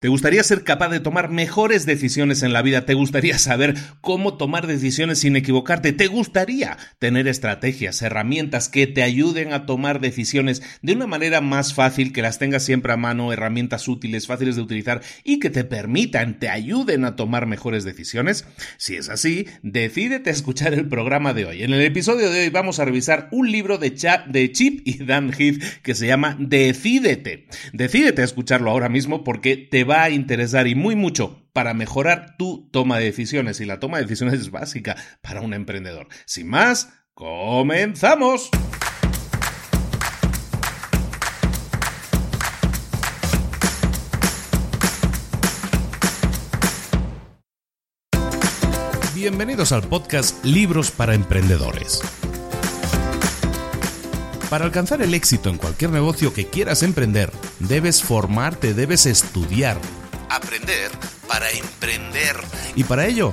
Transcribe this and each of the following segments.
¿Te gustaría ser capaz de tomar mejores decisiones en la vida? ¿Te gustaría saber cómo tomar decisiones sin equivocarte? ¿Te gustaría tener estrategias, herramientas que te ayuden a tomar decisiones de una manera más fácil, que las tengas siempre a mano, herramientas útiles, fáciles de utilizar y que te permitan, te ayuden a tomar mejores decisiones? Si es así, decídete a escuchar el programa de hoy. En el episodio de hoy vamos a revisar un libro de, de Chip y Dan Heath que se llama Decídete. Decídete a escucharlo ahora mismo porque te va a interesar y muy mucho para mejorar tu toma de decisiones. Y la toma de decisiones es básica para un emprendedor. Sin más, comenzamos. Bienvenidos al podcast Libros para Emprendedores. Para alcanzar el éxito en cualquier negocio que quieras emprender, debes formarte, debes estudiar, aprender para emprender. Y para ello,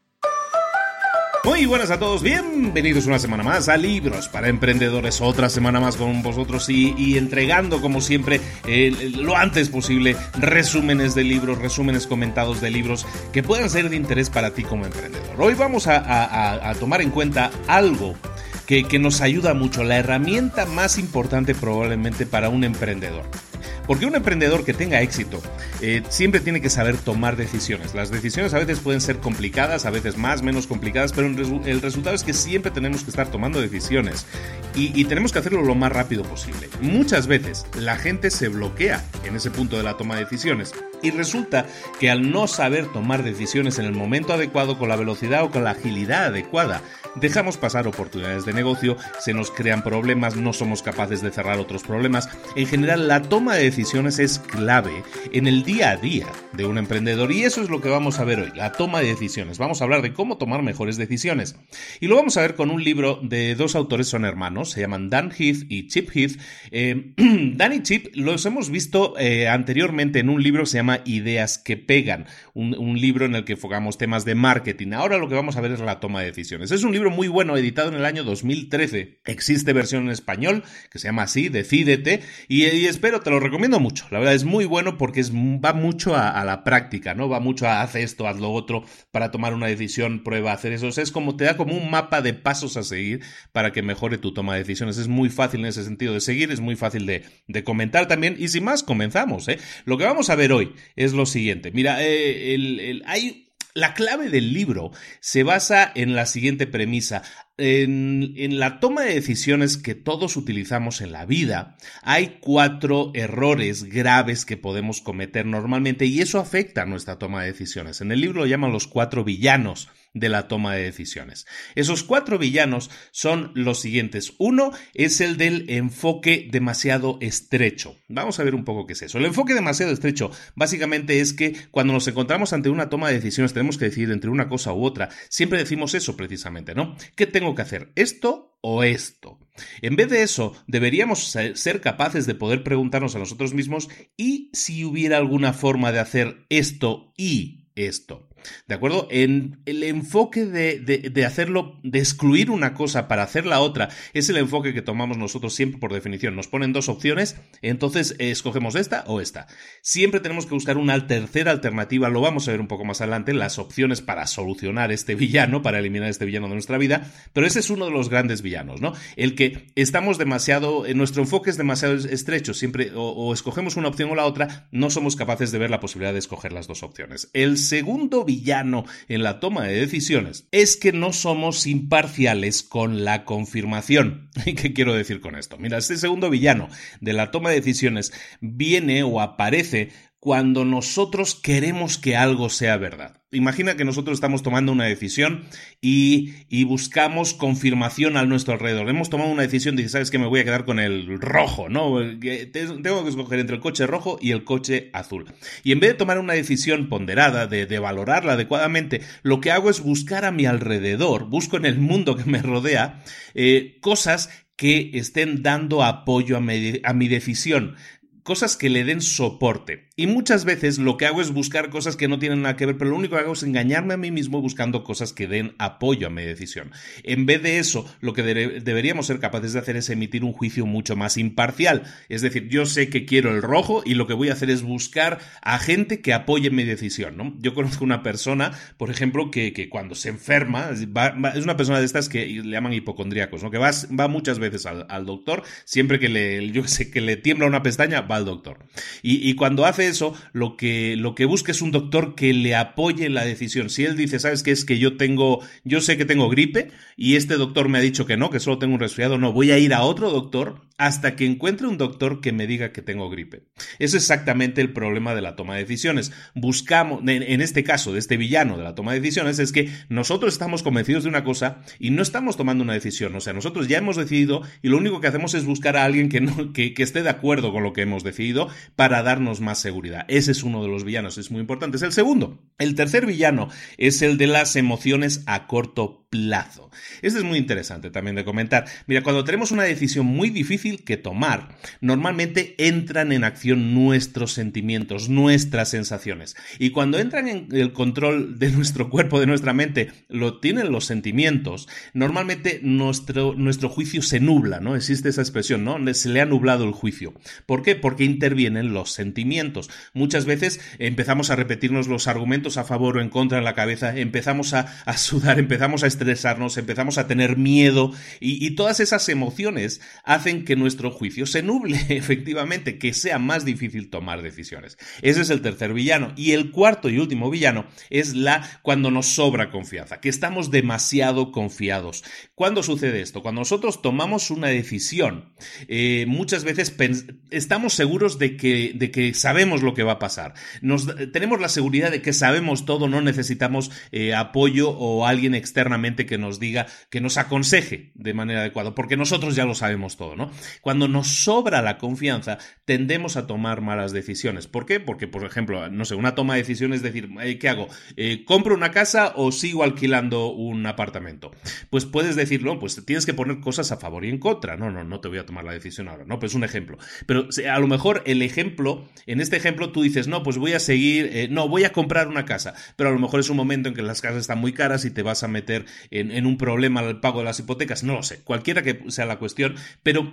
Muy buenas a todos, bienvenidos una semana más a Libros para Emprendedores, otra semana más con vosotros y, entregando como siempre lo antes posible resúmenes de libros, resúmenes comentados de libros que puedan ser de interés para ti como emprendedor. Hoy vamos a, tomar en cuenta algo que, que nos ayuda mucho, la herramienta más importante probablemente para un emprendedor. Porque un emprendedor que tenga éxito eh, siempre tiene que saber tomar decisiones. Las decisiones a veces pueden ser complicadas, a veces más, menos complicadas, pero el resultado es que siempre tenemos que estar tomando decisiones y, y tenemos que hacerlo lo más rápido posible. Muchas veces la gente se bloquea en ese punto de la toma de decisiones y resulta que al no saber tomar decisiones en el momento adecuado, con la velocidad o con la agilidad adecuada, dejamos pasar oportunidades de negocio, se nos crean problemas, no somos capaces de cerrar otros problemas. En general, la toma de decisiones es clave en el día a día de un emprendedor y eso es lo que vamos a ver hoy, la toma de decisiones. Vamos a hablar de cómo tomar mejores decisiones. Y lo vamos a ver con un libro de dos autores, son hermanos, se llaman Dan Heath y Chip Heath. Eh, Dan y Chip los hemos visto eh, anteriormente en un libro que se llama Ideas que Pegan, un, un libro en el que enfocamos temas de marketing. Ahora lo que vamos a ver es la toma de decisiones. Es un libro muy bueno editado en el año 2013. Existe versión en español que se llama así, Decídete, y, espero, te lo recomiendo mucho. La verdad es muy bueno porque es, va mucho a, la práctica, ¿no? Va mucho a haz esto, haz lo otro, para tomar una decisión, prueba hacer eso. es como te da como un mapa de pasos a seguir para que mejore tu toma de decisiones. Es muy fácil en ese sentido de seguir, es muy fácil de, comentar también. Y sin más, comenzamos, ¿eh? Lo que vamos a ver hoy es lo siguiente. Mira, eh, el, hay la clave del libro se basa en la siguiente premisa. En, la toma de decisiones que todos utilizamos en la vida, hay cuatro errores graves que podemos cometer normalmente y eso afecta a nuestra toma de decisiones. En el libro lo llaman los cuatro villanos de la toma de decisiones. Esos cuatro villanos son los siguientes. Uno es el del enfoque demasiado estrecho. Vamos a ver un poco qué es eso. El enfoque demasiado estrecho básicamente es que cuando nos encontramos ante una toma de decisiones tenemos que decidir entre una cosa u otra. Siempre decimos eso precisamente, ¿no? ¿Qué tengo que hacer? ¿Esto o esto? En vez de eso, deberíamos ser capaces de poder preguntarnos a nosotros mismos y si hubiera alguna forma de hacer esto y esto. ¿De acuerdo? En el enfoque de, de, hacerlo, de excluir una cosa para hacer la otra, es el enfoque que tomamos nosotros siempre por definición. Nos ponen dos opciones, entonces eh, escogemos esta o esta. Siempre tenemos que buscar una tercera alternativa, lo vamos a ver un poco más adelante, las opciones para solucionar este villano, para eliminar este villano de nuestra vida, pero ese es uno de los grandes villanos, ¿no? El que estamos demasiado, nuestro enfoque es demasiado estrecho, siempre o, escogemos una opción o la otra, no somos capaces de ver la posibilidad de escoger las dos opciones. El segundo villano en la toma de decisiones es que no somos imparciales con la confirmación. ¿Y qué quiero decir con esto? Mira, este segundo villano de la toma de decisiones viene o aparece cuando nosotros queremos que algo sea verdad. Imagina que nosotros estamos tomando una decisión y, buscamos confirmación a nuestro alrededor. Hemos tomado una decisión de, ¿sabes que Me voy a quedar con el rojo, ¿no? Tengo que escoger entre el coche rojo y el coche azul. Y en vez de tomar una decisión ponderada, de, valorarla adecuadamente, lo que hago es buscar a mi alrededor, busco en el mundo que me rodea, eh, cosas que estén dando apoyo a mi decisión, cosas que le den soporte. Y muchas veces lo que hago es buscar cosas que no tienen nada que ver, pero lo único que hago es engañarme a mí mismo buscando cosas que den apoyo a mi decisión. En vez de eso, lo que deberíamos ser capaces de hacer es emitir un juicio mucho más imparcial. Es decir, yo sé que quiero el rojo y lo que voy a hacer es buscar a gente que apoye mi decisión. ¿no? Yo conozco una persona, por ejemplo, que, cuando se enferma, es una persona de estas que le llaman hipocondríacos, ¿no? que va, va muchas veces al, doctor, siempre que le, yo sé, que le tiembla una pestaña, va al doctor. Y, y cuando hace eso, lo que, lo que busca es un doctor que le apoye la decisión. Si él dice, ¿sabes qué? Es que yo tengo, yo sé que tengo gripe y este doctor me ha dicho que no, que solo tengo un resfriado, no, voy a ir a otro doctor hasta que encuentre un doctor que me diga que tengo gripe. Es exactamente el problema de la toma de decisiones. Buscamos, en este caso, de este villano de la toma de decisiones, es que nosotros estamos convencidos de una cosa y no estamos tomando una decisión. O sea, nosotros ya hemos decidido y lo único que hacemos es buscar a alguien que, que esté de acuerdo con lo que hemos decidido para darnos más seguridad. Ese es uno de los villanos, es muy importante. Es el segundo. El tercer villano es el de las emociones a corto plazo. Esto es muy interesante también de comentar. Mira, cuando tenemos una decisión muy difícil que tomar, normalmente entran en acción nuestros sentimientos, nuestras sensaciones. Y cuando entran en el control de nuestro cuerpo, de nuestra mente, lo tienen los sentimientos, normalmente nuestro, nuestro juicio se nubla, ¿no? Existe esa expresión, ¿no? Se le ha nublado el juicio. ¿Por qué? Porque intervienen los sentimientos. Muchas veces empezamos a repetirnos los argumentos a favor o en contra en la cabeza, empezamos a, a sudar, empezamos a estresarnos, empezamos a tener miedo y, todas esas emociones hacen que nuestro juicio se nuble, efectivamente, que sea más difícil tomar decisiones. Ese es el tercer villano. Y el cuarto y último villano es la cuando nos sobra confianza, que estamos demasiado confiados. ¿Cuándo sucede esto? Cuando nosotros tomamos una decisión, eh, muchas veces estamos seguros de que, de que sabemos lo que va a pasar. Nos, tenemos la seguridad de que sabemos todo, no necesitamos eh, apoyo o alguien externamente que nos diga, que nos aconseje de manera adecuada, porque nosotros ya lo sabemos todo, ¿no? Cuando nos sobra la confianza, tendemos a tomar malas decisiones. ¿Por qué? Porque, por ejemplo, no sé, una toma de decisiones es decir, ¿qué hago? Eh, ¿Compro una casa o sigo alquilando un apartamento? Pues puedes decirlo, pues tienes que poner cosas a favor y en contra. No, no, no te voy a tomar la decisión ahora, ¿no? Pues un ejemplo. Pero a lo mejor el ejemplo, en este ejemplo tú dices, no, pues voy a seguir, eh, no, voy a comprar una casa, pero a lo mejor es un momento en que las casas están muy caras y te vas a meter en, un problema al pago de las hipotecas, no lo sé, cualquiera que sea la cuestión, pero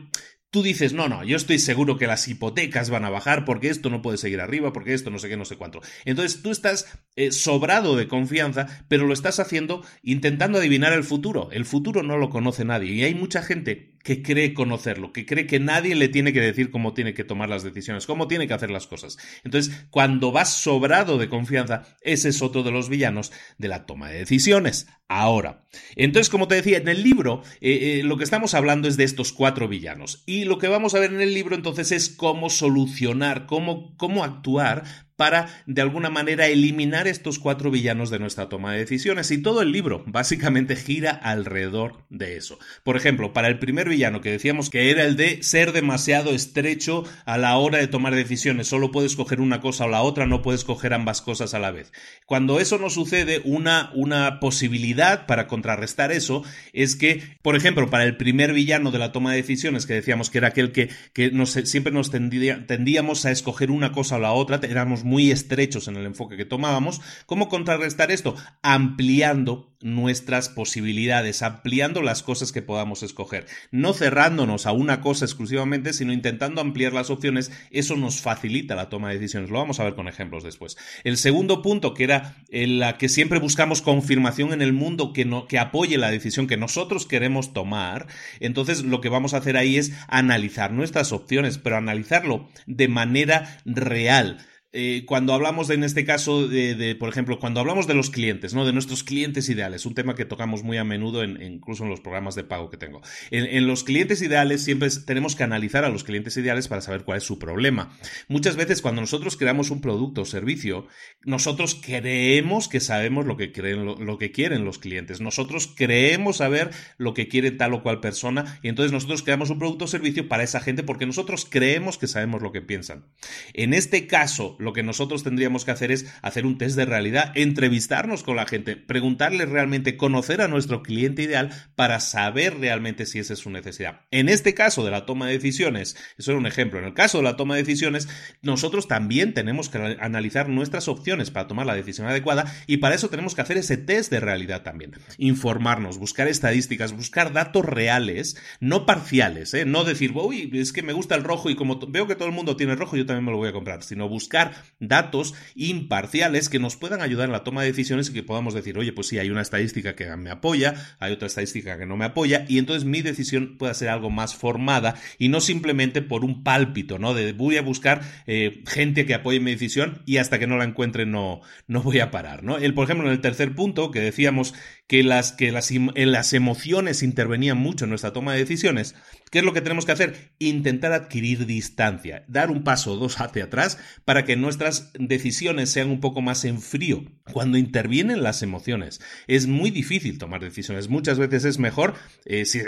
tú dices, no, no, yo estoy seguro que las hipotecas van a bajar porque esto no puede seguir arriba, porque esto no sé qué, no sé cuánto. Entonces tú estás eh, sobrado de confianza, pero lo estás haciendo intentando adivinar el futuro. El futuro no lo conoce nadie y hay mucha gente que cree conocerlo, que cree que nadie le tiene que decir cómo tiene que tomar las decisiones, cómo tiene que hacer las cosas. Entonces, cuando vas sobrado de confianza, ese es otro de los villanos de la toma de decisiones. Ahora, entonces, como te decía, en el libro eh, eh, lo que estamos hablando es de estos cuatro villanos. Y lo que vamos a ver en el libro entonces es cómo solucionar, cómo, cómo actuar para de alguna manera eliminar estos cuatro villanos de nuestra toma de decisiones. Y todo el libro básicamente gira alrededor de eso. Por ejemplo, para el primer villano que decíamos que era el de ser demasiado estrecho a la hora de tomar decisiones, solo puedes coger una cosa o la otra, no puedes coger ambas cosas a la vez. Cuando eso no sucede, una, una posibilidad para contrarrestar eso es que, por ejemplo, para el primer villano de la toma de decisiones, que decíamos que era aquel que, que siempre nos tendíamos a escoger una cosa o la otra, éramos muy estrechos en el enfoque que tomábamos. ¿Cómo contrarrestar esto? Ampliando nuestras posibilidades, ampliando las cosas que podamos escoger, no cerrándonos a una cosa exclusivamente, sino intentando ampliar las opciones, eso nos facilita la toma de decisiones. Lo vamos a ver con ejemplos después. El segundo punto, que era la que siempre buscamos confirmación en el mundo que, no, que apoye la decisión que nosotros queremos tomar, entonces lo que vamos a hacer ahí es analizar nuestras opciones, pero analizarlo de manera real eh, cuando hablamos de, en este caso, de, por ejemplo, cuando hablamos de los clientes, ¿no? De nuestros clientes ideales, un tema que tocamos muy a menudo, en, incluso en los programas de pago que tengo. En, los clientes ideales siempre tenemos que analizar a los clientes ideales para saber cuál es su problema. Muchas veces cuando nosotros creamos un producto o servicio, nosotros creemos que sabemos lo que, creen, lo que quieren los clientes. Nosotros creemos saber lo que quiere tal o cual persona y entonces nosotros creamos un producto o servicio para esa gente porque nosotros creemos que sabemos lo que piensan. En este caso, lo que nosotros tendríamos que hacer es hacer un test de realidad, entrevistarnos con la gente, preguntarle realmente, conocer a nuestro cliente ideal para saber realmente si esa es su necesidad. En este caso de la toma de decisiones, eso era un ejemplo, en el caso de la toma de decisiones, nosotros también tenemos que analizar nuestras opciones para tomar la decisión adecuada y para eso tenemos que hacer ese test de realidad también. Informarnos, buscar estadísticas, buscar datos reales, no parciales, ¿eh? no decir, uy, es que me gusta el rojo y como veo que todo el mundo tiene rojo, yo también me lo voy a comprar, sino buscar datos imparciales que nos puedan ayudar en la toma de decisiones y que podamos decir, oye, pues sí, hay una estadística que me apoya, hay otra estadística que no me apoya, y entonces mi decisión pueda ser algo más formada y no simplemente por un pálpito, ¿no? De voy a buscar eh, gente que apoye mi decisión y hasta que no la encuentre no, no voy a parar, ¿no? El, por ejemplo, en el tercer punto que decíamos que las, que las, las emociones intervenían mucho en nuestra toma de decisiones, ¿qué es lo que tenemos que hacer? Intentar adquirir distancia, dar un paso o dos hacia atrás para que nuestras decisiones sean un poco más en frío. Cuando intervienen las emociones, es muy difícil tomar decisiones. Muchas veces es mejor eh, si,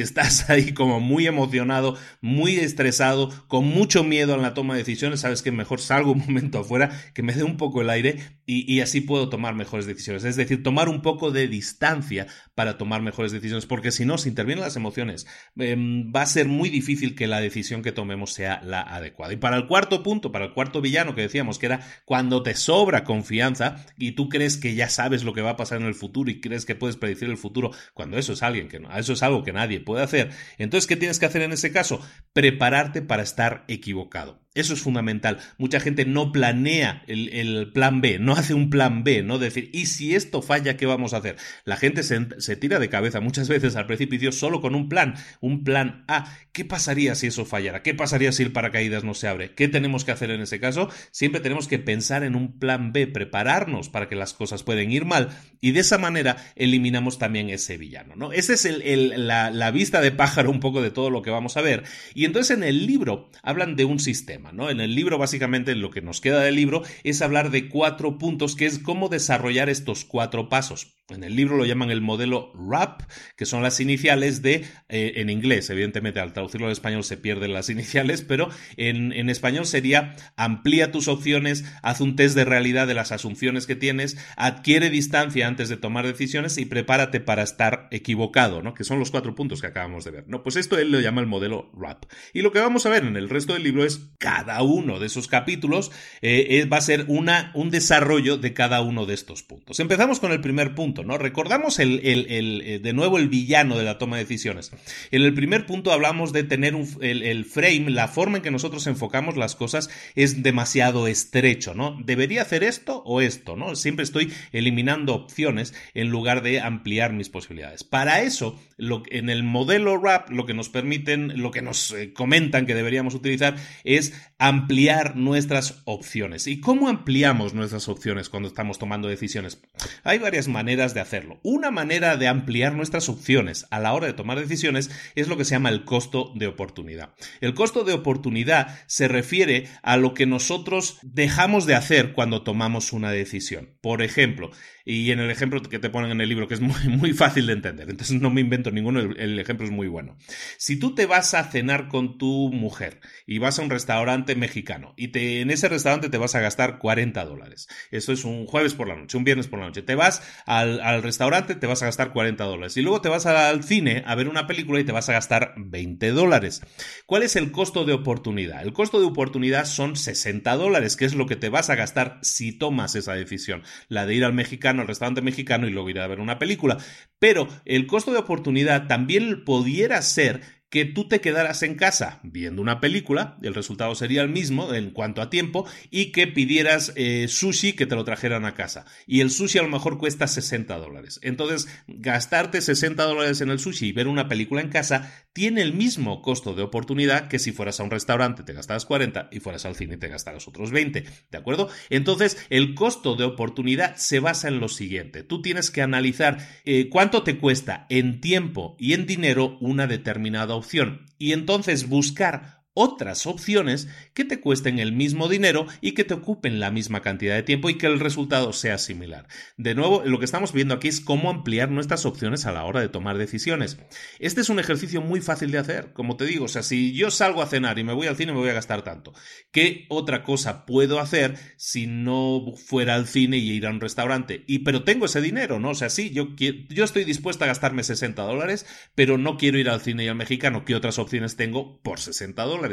estás ahí como muy emocionado, muy estresado, con mucho miedo en la toma de decisiones, sabes que mejor salgo un momento afuera, que me dé un poco el aire y así puedo tomar mejores decisiones. Es decir, tomar un poco de distancia para tomar mejores decisiones, porque si no, si intervienen las emociones, em, va a ser muy difícil que la decisión que tomemos sea la adecuada. Y para el cuarto punto, para el cuarto villano que decíamos, que era cuando te sobra confianza y tú crees que ya sabes lo que va a pasar en el futuro y crees que puedes predecir el futuro, cuando eso es alguien que no, eso es algo que nadie puede hacer. Entonces, ¿qué tienes que hacer en ese caso? Prepararte para estar equivocado. Eso es fundamental. Mucha gente no planea el, plan B, no hace un plan B, ¿no? Decir, ¿y si esto falla, qué vamos a hacer? La gente se, se, tira de cabeza muchas veces al precipicio solo con un plan, un plan A. ¿Qué pasaría si eso fallara? ¿Qué pasaría si el paracaídas no se abre? ¿Qué tenemos que hacer en ese caso? Siempre tenemos que pensar en un plan B, prepararnos para que las cosas pueden ir mal y de esa manera eliminamos también ese villano, ¿no? Esa es el, la, la vista de pájaro un poco de todo lo que vamos a ver. Y entonces en el libro hablan de un sistema. En el libro, básicamente, lo que nos queda del libro es hablar de cuatro puntos, que es cómo desarrollar estos cuatro pasos. En el libro lo llaman el modelo RAP, que son las iniciales de, eh, en inglés, evidentemente al traducirlo al español se pierden las iniciales, pero en, en, español sería amplía tus opciones, haz un test de realidad de las asunciones que tienes, adquiere distancia antes de tomar decisiones y prepárate para estar equivocado, ¿no? Que son los cuatro puntos que acabamos de ver, ¿no? Pues esto él lo llama el modelo RAP. Y lo que vamos a ver en el resto del libro es cada uno de esos capítulos eh, va a ser una, un desarrollo de cada uno de estos puntos. Empezamos con el primer punto ¿no? Recordamos el, eh, de nuevo el villano de la toma de decisiones. En el primer punto hablamos de tener el, frame, la forma en que nosotros enfocamos las cosas es demasiado estrecho, ¿no? Debería hacer esto o esto, ¿no? Siempre estoy eliminando opciones en lugar de ampliar mis posibilidades. Para eso, lo, en el modelo RAP, lo que nos permiten, lo que nos eh, comentan que deberíamos utilizar es ampliar nuestras opciones. ¿Y cómo ampliamos nuestras opciones cuando estamos tomando decisiones? Hay varias maneras de hacerlo. Una manera de ampliar nuestras opciones a la hora de tomar decisiones es lo que se llama el costo de oportunidad. El costo de oportunidad se refiere a lo que nosotros dejamos de hacer cuando tomamos una decisión. Por ejemplo, y en el ejemplo que te ponen en el libro, que es muy, muy fácil de entender, entonces no me invento ninguno, el, ejemplo es muy bueno. Si tú te vas a cenar con tu mujer y vas a un restaurante mexicano y te, en ese restaurante te vas a gastar 40 dólares, eso es un jueves por la noche, un viernes por la noche, te vas al, al restaurante, te vas a gastar 40 dólares y luego te vas al cine a ver una película y te vas a gastar 20 dólares. ¿Cuál es el costo de oportunidad? El costo de oportunidad son 60 dólares, que es lo que te vas a gastar si tomas esa decisión, la de ir al mexicano al restaurante mexicano y luego ir a ver una película. Pero el costo de oportunidad también pudiera ser que tú te quedaras en casa viendo una película, el resultado sería el mismo en cuanto a tiempo, y que pidieras eh, sushi que te lo trajeran a casa. Y el sushi a lo mejor cuesta 60 dólares. Entonces, gastarte 60 dólares en el sushi y ver una película en casa tiene el mismo costo de oportunidad que si fueras a un restaurante te gastaras 40 y fueras al cine y te gastaras otros 20. ¿De acuerdo? Entonces, el costo de oportunidad se basa en lo siguiente. Tú tienes que analizar eh, cuánto te cuesta en tiempo y en dinero una determinada opción. Y entonces buscar otras opciones que te cuesten el mismo dinero y que te ocupen la misma cantidad de tiempo y que el resultado sea similar. De nuevo, lo que estamos viendo aquí es cómo ampliar nuestras opciones a la hora de tomar decisiones. Este es un ejercicio muy fácil de hacer, como te digo, o sea, si yo salgo a cenar y me voy al cine me voy a gastar tanto. ¿Qué otra cosa puedo hacer si no fuera al cine y ir a un restaurante? Y pero tengo ese dinero, ¿no? O sea, sí, yo, yo estoy dispuesto a gastarme 60 dólares, pero no quiero ir al cine y al mexicano. ¿Qué otras opciones tengo por 60 dólares?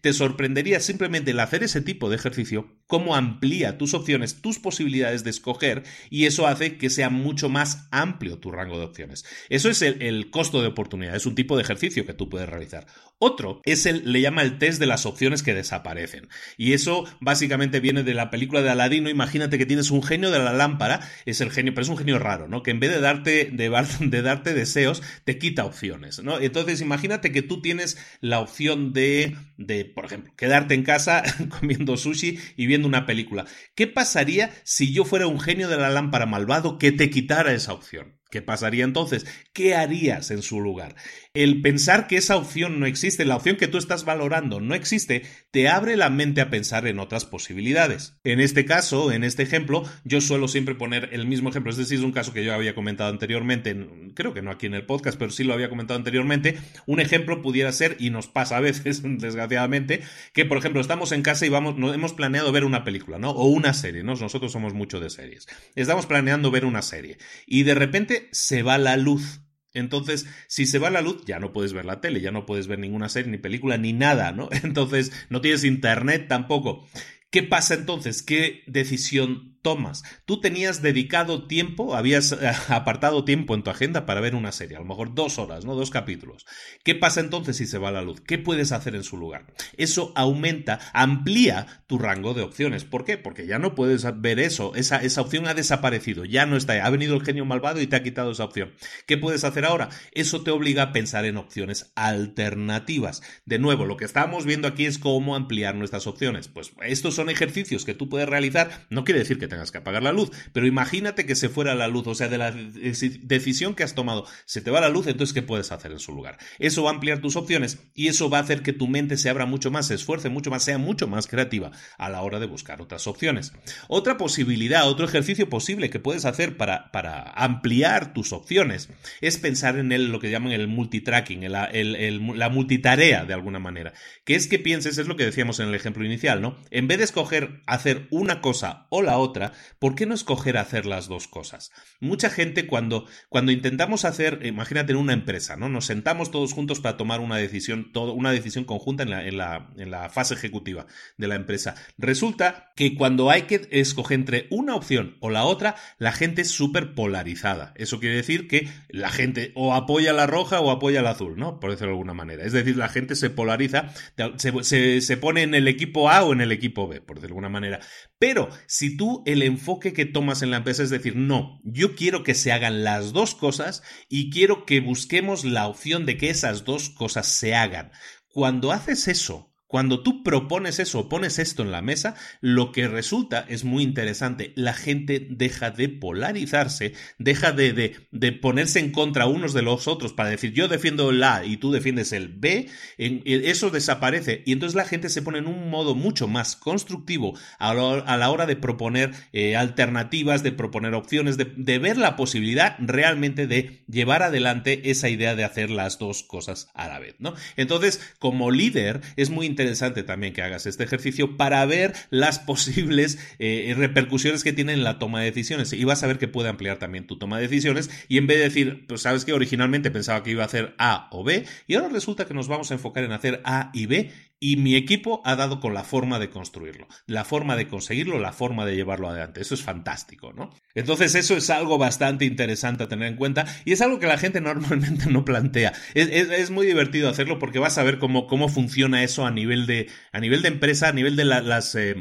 Te sorprendería simplemente el hacer ese tipo de ejercicio, cómo amplía tus opciones, tus posibilidades de escoger, y eso hace que sea mucho más amplio tu rango de opciones. Eso es el, costo de oportunidad, es un tipo de ejercicio que tú puedes realizar. Otro es el, le llama el test de las opciones que desaparecen. Y eso básicamente viene de la película de Aladino. Imagínate que tienes un genio de la lámpara, es el genio, pero es un genio raro, ¿no? Que en vez de darte, de, de darte deseos, te quita opciones, ¿no? Entonces imagínate que tú tienes la opción de de, por ejemplo, quedarte en casa comiendo sushi y viendo una película. ¿Qué pasaría si yo fuera un genio de la lámpara malvado que te quitara esa opción? ¿Qué pasaría entonces? ¿Qué harías en su lugar? El pensar que esa opción no existe, la opción que tú estás valorando no existe, te abre la mente a pensar en otras posibilidades. En este caso, en este ejemplo, yo suelo siempre poner el mismo ejemplo. Es decir, es un caso que yo había comentado anteriormente, creo que no aquí en el podcast, pero sí lo había comentado anteriormente. Un ejemplo pudiera ser, y nos pasa a veces, desgraciadamente, que por ejemplo estamos en casa y vamos, hemos planeado ver una película, ¿no? O una serie, ¿no? Nosotros somos mucho de series. Estamos planeando ver una serie. Y de repente se va la luz. Entonces, si se va la luz, ya no puedes ver la tele, ya no puedes ver ninguna serie, ni película, ni nada, ¿no? Entonces, no tienes internet tampoco. ¿Qué pasa entonces? ¿Qué decisión tomas? Tú tenías dedicado tiempo, habías eh, apartado tiempo en tu agenda para ver una serie, a lo mejor dos horas, ¿no? Dos capítulos. ¿Qué pasa entonces si se va la luz? ¿Qué puedes hacer en su lugar? Eso aumenta, amplía tu rango de opciones. ¿Por qué? Porque ya no puedes ver eso. Esa, esa opción ha desaparecido, ya no está. Ha venido el genio malvado y te ha quitado esa opción. ¿Qué puedes hacer ahora? Eso te obliga a pensar en opciones alternativas. De nuevo, lo que estamos viendo aquí es cómo ampliar nuestras opciones. Pues estos son ejercicios que tú puedes realizar, no quiere decir que tengas que apagar la luz, pero imagínate que se fuera la luz, o sea, de la decisión que has tomado, se te va la luz, entonces ¿qué puedes hacer en su lugar? Eso va a ampliar tus opciones y eso va a hacer que tu mente se abra mucho más, se esfuerce mucho más, sea mucho más creativa a la hora de buscar otras opciones. Otra posibilidad, otro ejercicio posible que puedes hacer para, para ampliar tus opciones es pensar en el, lo que llaman el multitracking, la multitarea de alguna manera, que es que pienses, es lo que decíamos en el ejemplo inicial, ¿no? En vez de escoger hacer una cosa o la otra, ¿por qué no escoger hacer las dos cosas? Mucha gente cuando, cuando intentamos hacer, imagínate en una empresa, ¿no? Nos sentamos todos juntos para tomar una decisión, todo, una decisión conjunta en la, en, la, en la fase ejecutiva de la empresa. Resulta que cuando hay que escoger entre una opción o la otra, la gente es súper polarizada. Eso quiere decir que la gente o apoya la roja o apoya la azul, ¿no? Por decirlo de alguna manera. Es decir, la gente se polariza, se, se, se pone en el equipo A o en el equipo B por de alguna manera. Pero si tú el enfoque que tomas en la empresa es decir, no, yo quiero que se hagan las dos cosas y quiero que busquemos la opción de que esas dos cosas se hagan. Cuando haces eso, cuando tú propones eso, pones esto en la mesa, lo que resulta es muy interesante. La gente deja de polarizarse, deja de, de, ponerse en contra unos de los otros para decir yo defiendo el A y tú defiendes el B. eso desaparece y entonces la gente se pone en un modo mucho más constructivo a la, hora de proponer eh, alternativas, de proponer opciones, de, de ver la posibilidad realmente de llevar adelante esa idea de hacer las dos cosas a la vez. ¿no? Entonces, como líder, es muy interesante interesante también que hagas este ejercicio para ver las posibles eh, repercusiones que tiene en la toma de decisiones. Y vas a ver que puede ampliar también tu toma de decisiones. Y en vez de decir, pues sabes que originalmente pensaba que iba a hacer A o B, y ahora resulta que nos vamos a enfocar en hacer A y B y mi equipo ha dado con la forma de construirlo, la forma de conseguirlo, la forma de llevarlo adelante. Eso es fantástico, ¿no? Entonces eso es algo bastante interesante a tener en cuenta y es algo que la gente normalmente no plantea. Es, muy divertido hacerlo porque vas a ver cómo, cómo funciona eso a nivel de, a nivel de empresa, a nivel de las... Eh,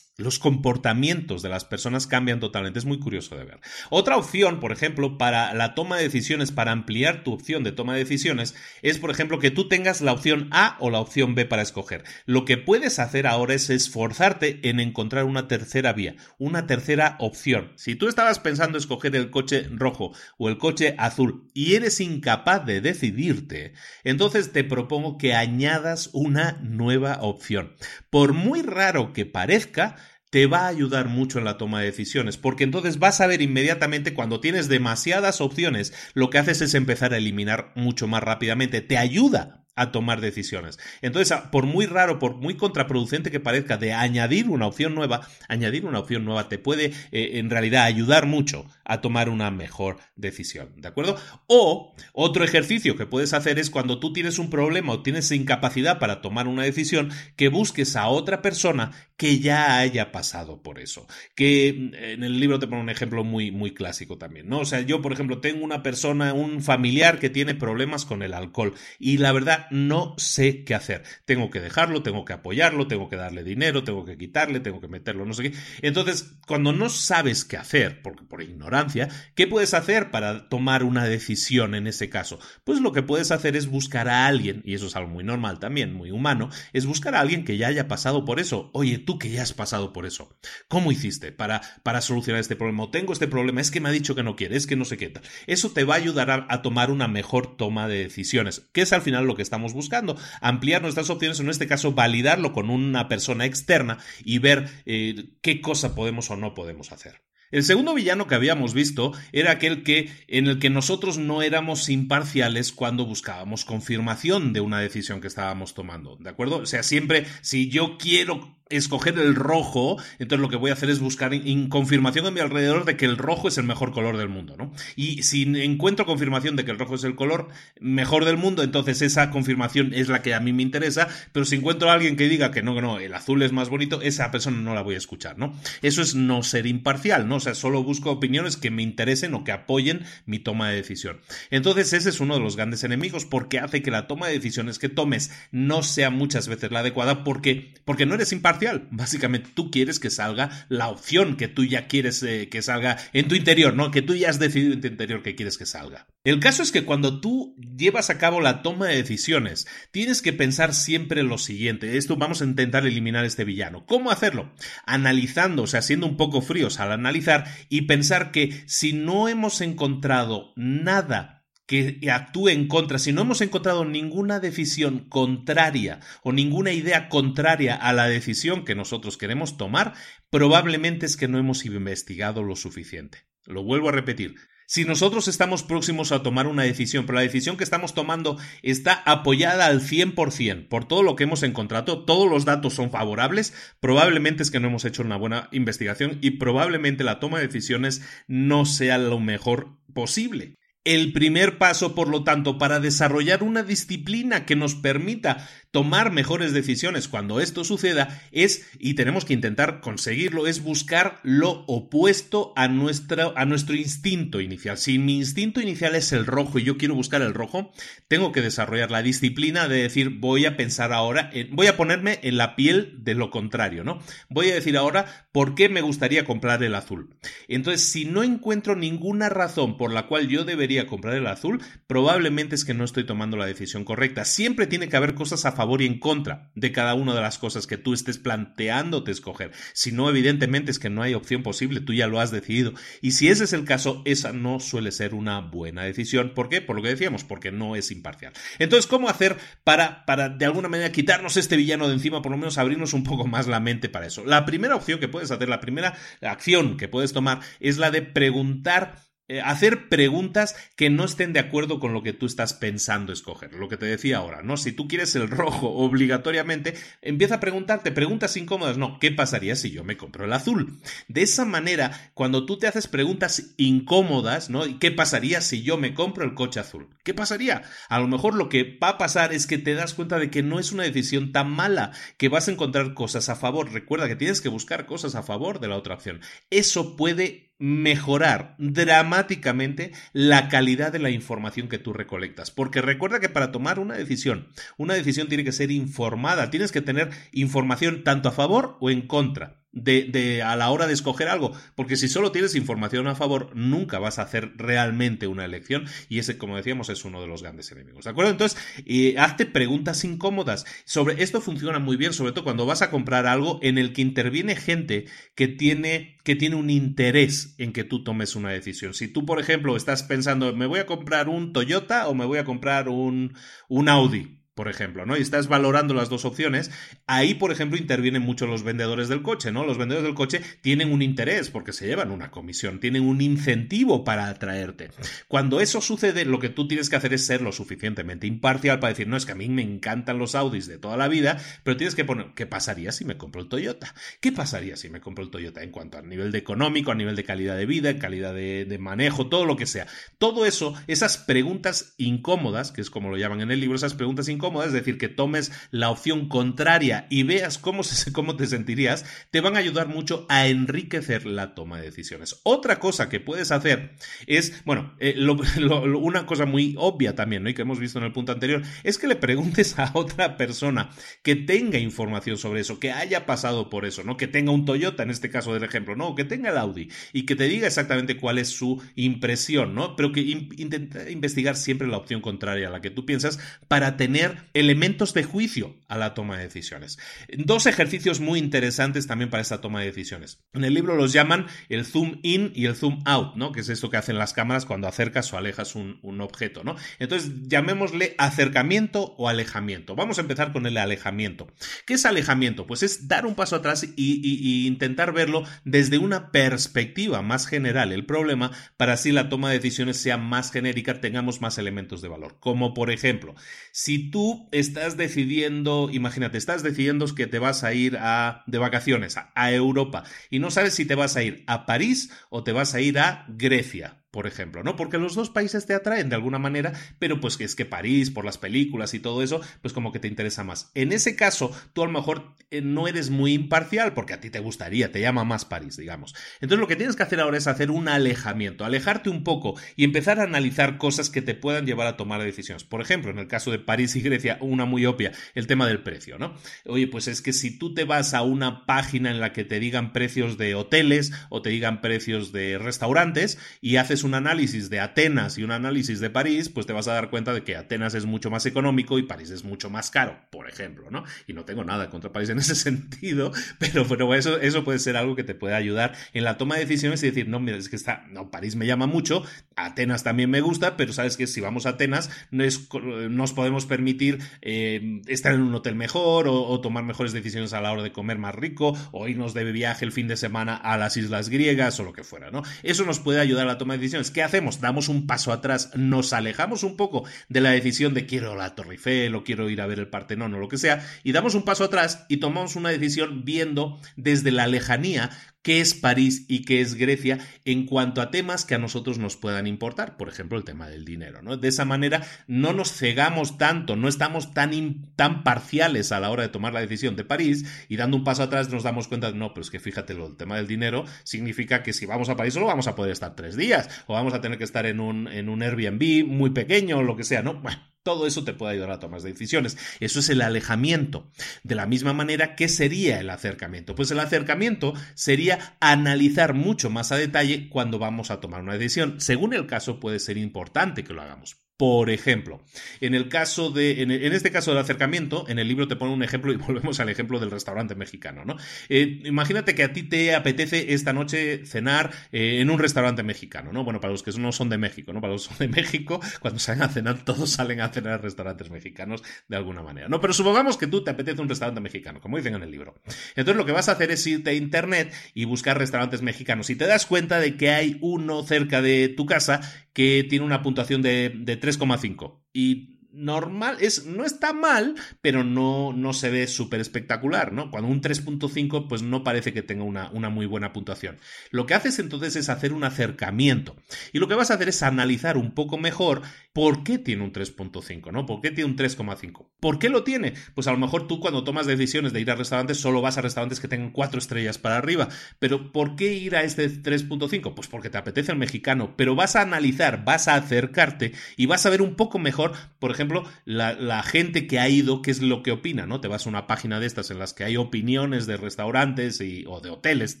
los comportamientos de las personas cambian totalmente. Es muy curioso de ver. Otra opción, por ejemplo, para la toma de decisiones, para ampliar tu opción de toma de decisiones, es, por ejemplo, que tú tengas la opción A o la opción B para escoger. Lo que puedes hacer ahora es esforzarte en encontrar una tercera vía, una tercera opción. Si tú estabas pensando escoger el coche rojo o el coche azul y eres incapaz de decidirte, entonces te propongo que añadas una nueva opción. Por muy raro que parezca, te va a ayudar mucho en la toma de decisiones, porque entonces vas a ver inmediatamente cuando tienes demasiadas opciones, lo que haces es empezar a eliminar mucho más rápidamente, te ayuda a tomar decisiones. Entonces, por muy raro, por muy contraproducente que parezca de añadir una opción nueva, añadir una opción nueva te puede eh, en realidad ayudar mucho a tomar una mejor decisión, ¿de acuerdo? O otro ejercicio que puedes hacer es cuando tú tienes un problema o tienes incapacidad para tomar una decisión, que busques a otra persona que ya haya pasado por eso. Que mm, en el libro te pongo un ejemplo muy, muy clásico también, ¿no? O sea, yo, por ejemplo, tengo una persona, un familiar que tiene problemas con el alcohol y la verdad no sé qué hacer. Tengo que dejarlo, tengo que apoyarlo, tengo que darle dinero, tengo que quitarle, tengo que meterlo, no sé qué. Entonces, cuando no sabes qué hacer, porque por ignorancia, ¿qué puedes hacer para tomar una decisión en ese caso? Pues lo que puedes hacer es buscar a alguien, y eso es algo muy normal también, muy humano, es buscar a alguien que ya haya pasado por eso. Oye, tú que ya has pasado por eso, ¿cómo hiciste para, para solucionar este problema? Tengo este problema, es que me ha dicho que no quiere, es que no sé qué tal. Eso te va a ayudar a, a tomar una mejor toma de decisiones, que es al final lo que estamos buscando. Ampliar nuestras opciones, en este caso, validarlo con una persona externa y ver eh, qué cosa podemos o no podemos hacer. El segundo villano que habíamos visto era aquel que en el que nosotros no éramos imparciales cuando buscábamos confirmación de una decisión que estábamos tomando, ¿de acuerdo? O sea, siempre si yo quiero escoger el rojo, entonces lo que voy a hacer es buscar confirmación a mi alrededor de que el rojo es el mejor color del mundo, ¿no? Y si encuentro confirmación de que el rojo es el color mejor del mundo, entonces esa confirmación es la que a mí me interesa, pero si encuentro a alguien que diga que no, que no, el azul es más bonito, esa persona no la voy a escuchar, ¿no? Eso es no ser imparcial, ¿no? O sea, solo busco opiniones que me interesen o que apoyen mi toma de decisión. Entonces ese es uno de los grandes enemigos porque hace que la toma de decisiones que tomes no sea muchas veces la adecuada porque, porque no eres imparcial Básicamente tú quieres que salga la opción que tú ya quieres eh, que salga en tu interior, ¿no? Que tú ya has decidido en tu interior que quieres que salga. El caso es que cuando tú llevas a cabo la toma de decisiones, tienes que pensar siempre lo siguiente. Esto vamos a intentar eliminar este villano. ¿Cómo hacerlo? Analizando, o sea, siendo un poco fríos al analizar y pensar que si no hemos encontrado nada que actúe en contra, si no hemos encontrado ninguna decisión contraria o ninguna idea contraria a la decisión que nosotros queremos tomar, probablemente es que no hemos investigado lo suficiente. Lo vuelvo a repetir. Si nosotros estamos próximos a tomar una decisión, pero la decisión que estamos tomando está apoyada al 100% por todo lo que hemos encontrado, todos los datos son favorables, probablemente es que no hemos hecho una buena investigación y probablemente la toma de decisiones no sea lo mejor posible. El primer paso, por lo tanto, para desarrollar una disciplina que nos permita tomar mejores decisiones cuando esto suceda es, y tenemos que intentar conseguirlo, es buscar lo opuesto a, nuestra, a nuestro instinto inicial. Si mi instinto inicial es el rojo y yo quiero buscar el rojo, tengo que desarrollar la disciplina de decir, voy a pensar ahora, voy a ponerme en la piel de lo contrario, ¿no? Voy a decir ahora, ¿por qué me gustaría comprar el azul? Entonces, si no encuentro ninguna razón por la cual yo debería comprar el azul, probablemente es que no estoy tomando la decisión correcta. Siempre tiene que haber cosas a favor favor y en contra de cada una de las cosas que tú estés planteándote escoger. Si no, evidentemente es que no hay opción posible, tú ya lo has decidido. Y si ese es el caso, esa no suele ser una buena decisión. ¿Por qué? Por lo que decíamos, porque no es imparcial. Entonces, ¿cómo hacer para, para de alguna manera quitarnos este villano de encima, por lo menos abrirnos un poco más la mente para eso? La primera opción que puedes hacer, la primera acción que puedes tomar es la de preguntar hacer preguntas que no estén de acuerdo con lo que tú estás pensando escoger. Lo que te decía ahora, ¿no? Si tú quieres el rojo obligatoriamente, empieza a preguntarte preguntas incómodas. No, ¿qué pasaría si yo me compro el azul? De esa manera, cuando tú te haces preguntas incómodas, ¿no? ¿Qué pasaría si yo me compro el coche azul? ¿Qué pasaría? A lo mejor lo que va a pasar es que te das cuenta de que no es una decisión tan mala, que vas a encontrar cosas a favor. Recuerda que tienes que buscar cosas a favor de la otra opción. Eso puede mejorar dramáticamente la calidad de la información que tú recolectas. Porque recuerda que para tomar una decisión, una decisión tiene que ser informada, tienes que tener información tanto a favor o en contra de, de, a la hora de escoger algo, porque si solo tienes información a favor, nunca vas a hacer realmente una elección y ese, como decíamos, es uno de los grandes enemigos. ¿De acuerdo? Entonces, eh, hazte preguntas incómodas. Sobre esto funciona muy bien, sobre todo cuando vas a comprar algo en el que interviene gente que tiene, que tiene un interés en que tú tomes una decisión. Si tú, por ejemplo, estás pensando, me voy a comprar un Toyota o me voy a comprar un, un Audi por ejemplo, ¿no? Y estás valorando las dos opciones, ahí, por ejemplo, intervienen mucho los vendedores del coche, ¿no? Los vendedores del coche tienen un interés porque se llevan una comisión, tienen un incentivo para atraerte. Cuando eso sucede, lo que tú tienes que hacer es ser lo suficientemente imparcial para decir, no, es que a mí me encantan los Audis de toda la vida, pero tienes que poner, ¿qué pasaría si me compro el Toyota? ¿Qué pasaría si me compro el Toyota en cuanto a nivel de económico, a nivel de calidad de vida, calidad de, manejo, todo lo que sea? Todo eso, esas preguntas incómodas, que es como lo llaman en el libro, esas preguntas incómodas, es decir, que tomes la opción contraria y veas cómo, cómo te sentirías, te van a ayudar mucho a enriquecer la toma de decisiones. Otra cosa que puedes hacer es, bueno, eh, una cosa muy obvia también, ¿no? Y que hemos visto en el punto anterior, es que le preguntes a otra persona que tenga información sobre eso, que haya pasado por eso, ¿no? Que tenga un Toyota, en este caso del ejemplo, ¿no? que tenga el Audi y que te diga exactamente cuál es su impresión, ¿no? Pero que intenta investigar siempre la opción contraria a la que tú piensas para tener elementos de juicio a la toma de decisiones. Dos ejercicios muy interesantes también para esta toma de decisiones. En el libro los llaman el zoom in y el zoom out, ¿no? Que es esto que hacen las cámaras cuando acercas o alejas un, objeto, ¿no? Entonces, llamémosle acercamiento o alejamiento. Vamos a empezar con el alejamiento. ¿Qué es alejamiento? Pues es dar un paso atrás y, intentar verlo desde una perspectiva más general, el problema, para así la toma de decisiones sea más genérica, tengamos más elementos de valor. Como por ejemplo, si tú estás decidiendo, imagínate, estás decidiendo que te vas a ir a, de vacaciones a Europa y no sabes si te vas a ir a París o te vas a ir a Grecia por ejemplo, ¿no? Porque los dos países te atraen de alguna manera, pero pues es que París, por las películas y todo eso, pues como que te interesa más. En ese caso, tú a lo mejor eh, no eres muy imparcial porque a ti te gustaría, te llama más París, digamos. Entonces lo que tienes que hacer ahora es hacer un alejamiento, alejarte un poco y empezar a analizar cosas que te puedan llevar a tomar decisiones. Por ejemplo, en el caso de París y Grecia, una muy obvia, el tema del precio, ¿no? Oye, pues es que si tú te vas a una página en la que te digan precios de hoteles o te digan precios de restaurantes y haces un análisis de Atenas y un análisis de París, pues te vas a dar cuenta de que Atenas es mucho más económico y París es mucho más caro, por ejemplo, ¿no? Y no tengo nada contra París en ese sentido, pero, pero eso, eso puede ser algo que te puede ayudar en la toma de decisiones y decir, no, mira, es que está, no, París me llama mucho, Atenas también me gusta, pero sabes que si vamos a Atenas no es, nos podemos permitir eh, estar en un hotel mejor o, o tomar mejores decisiones a la hora de comer más rico o irnos de viaje el fin de semana a las islas griegas o lo que fuera, ¿no? Eso nos puede ayudar a la toma de decisiones ¿qué hacemos? Damos un paso atrás, nos alejamos un poco de la decisión de quiero la Torre Eiffel o quiero ir a ver el Partenón o lo que sea, y damos un paso atrás y tomamos una decisión viendo desde la lejanía qué es París y qué es Grecia en cuanto a temas que a nosotros nos puedan importar, por ejemplo, el tema del dinero, ¿no? De esa manera no nos cegamos tanto, no estamos tan, tan parciales a la hora de tomar la decisión de París y dando un paso atrás nos damos cuenta de, no, pero es que fíjate, el tema del dinero significa que si vamos a París solo vamos a poder estar tres días o vamos a tener que estar en un, en un Airbnb muy pequeño o lo que sea, ¿no? Bueno, todo eso te puede ayudar a tomar decisiones. Eso es el alejamiento. De la misma manera, ¿qué sería el acercamiento? Pues el acercamiento sería analizar mucho más a detalle cuando vamos a tomar una decisión. Según el caso, puede ser importante que lo hagamos. Por ejemplo, en el caso de, en, este caso del acercamiento, en el libro te pone un ejemplo y volvemos al ejemplo del restaurante mexicano, ¿no? Eh, imagínate que a ti te apetece esta noche cenar eh, en un restaurante mexicano, ¿no? Bueno, para los que no son de México, ¿no? Para los que son de México, cuando salen a cenar, todos salen a cenar a restaurantes mexicanos de alguna manera, ¿no? Pero supongamos que tú te apetece un restaurante mexicano, como dicen en el libro. Entonces lo que vas a hacer es irte a internet y buscar restaurantes mexicanos y te das cuenta de que hay uno cerca de tu casa que tiene una puntuación de, de 3,5 y normal, es, no está mal, pero no, no se ve súper espectacular, ¿no? Cuando un 3.5 pues no parece que tenga una, una, muy buena puntuación. Lo que haces entonces es hacer un acercamiento y lo que vas a hacer es analizar un poco mejor por qué tiene un 3.5, ¿no? ¿Por qué tiene un 3,5? ¿Por qué lo tiene? Pues a lo mejor tú cuando tomas decisiones de ir a restaurantes solo vas a restaurantes que tengan 4 estrellas para arriba, pero ¿por qué ir a este 3.5? Pues porque te apetece el mexicano, pero vas a analizar, vas a acercarte y vas a ver un poco mejor, por ejemplo, ejemplo, la, gente que ha ido, qué es lo que opina, ¿no? Te vas a una página de estas en las que hay opiniones de restaurantes y, o de hoteles,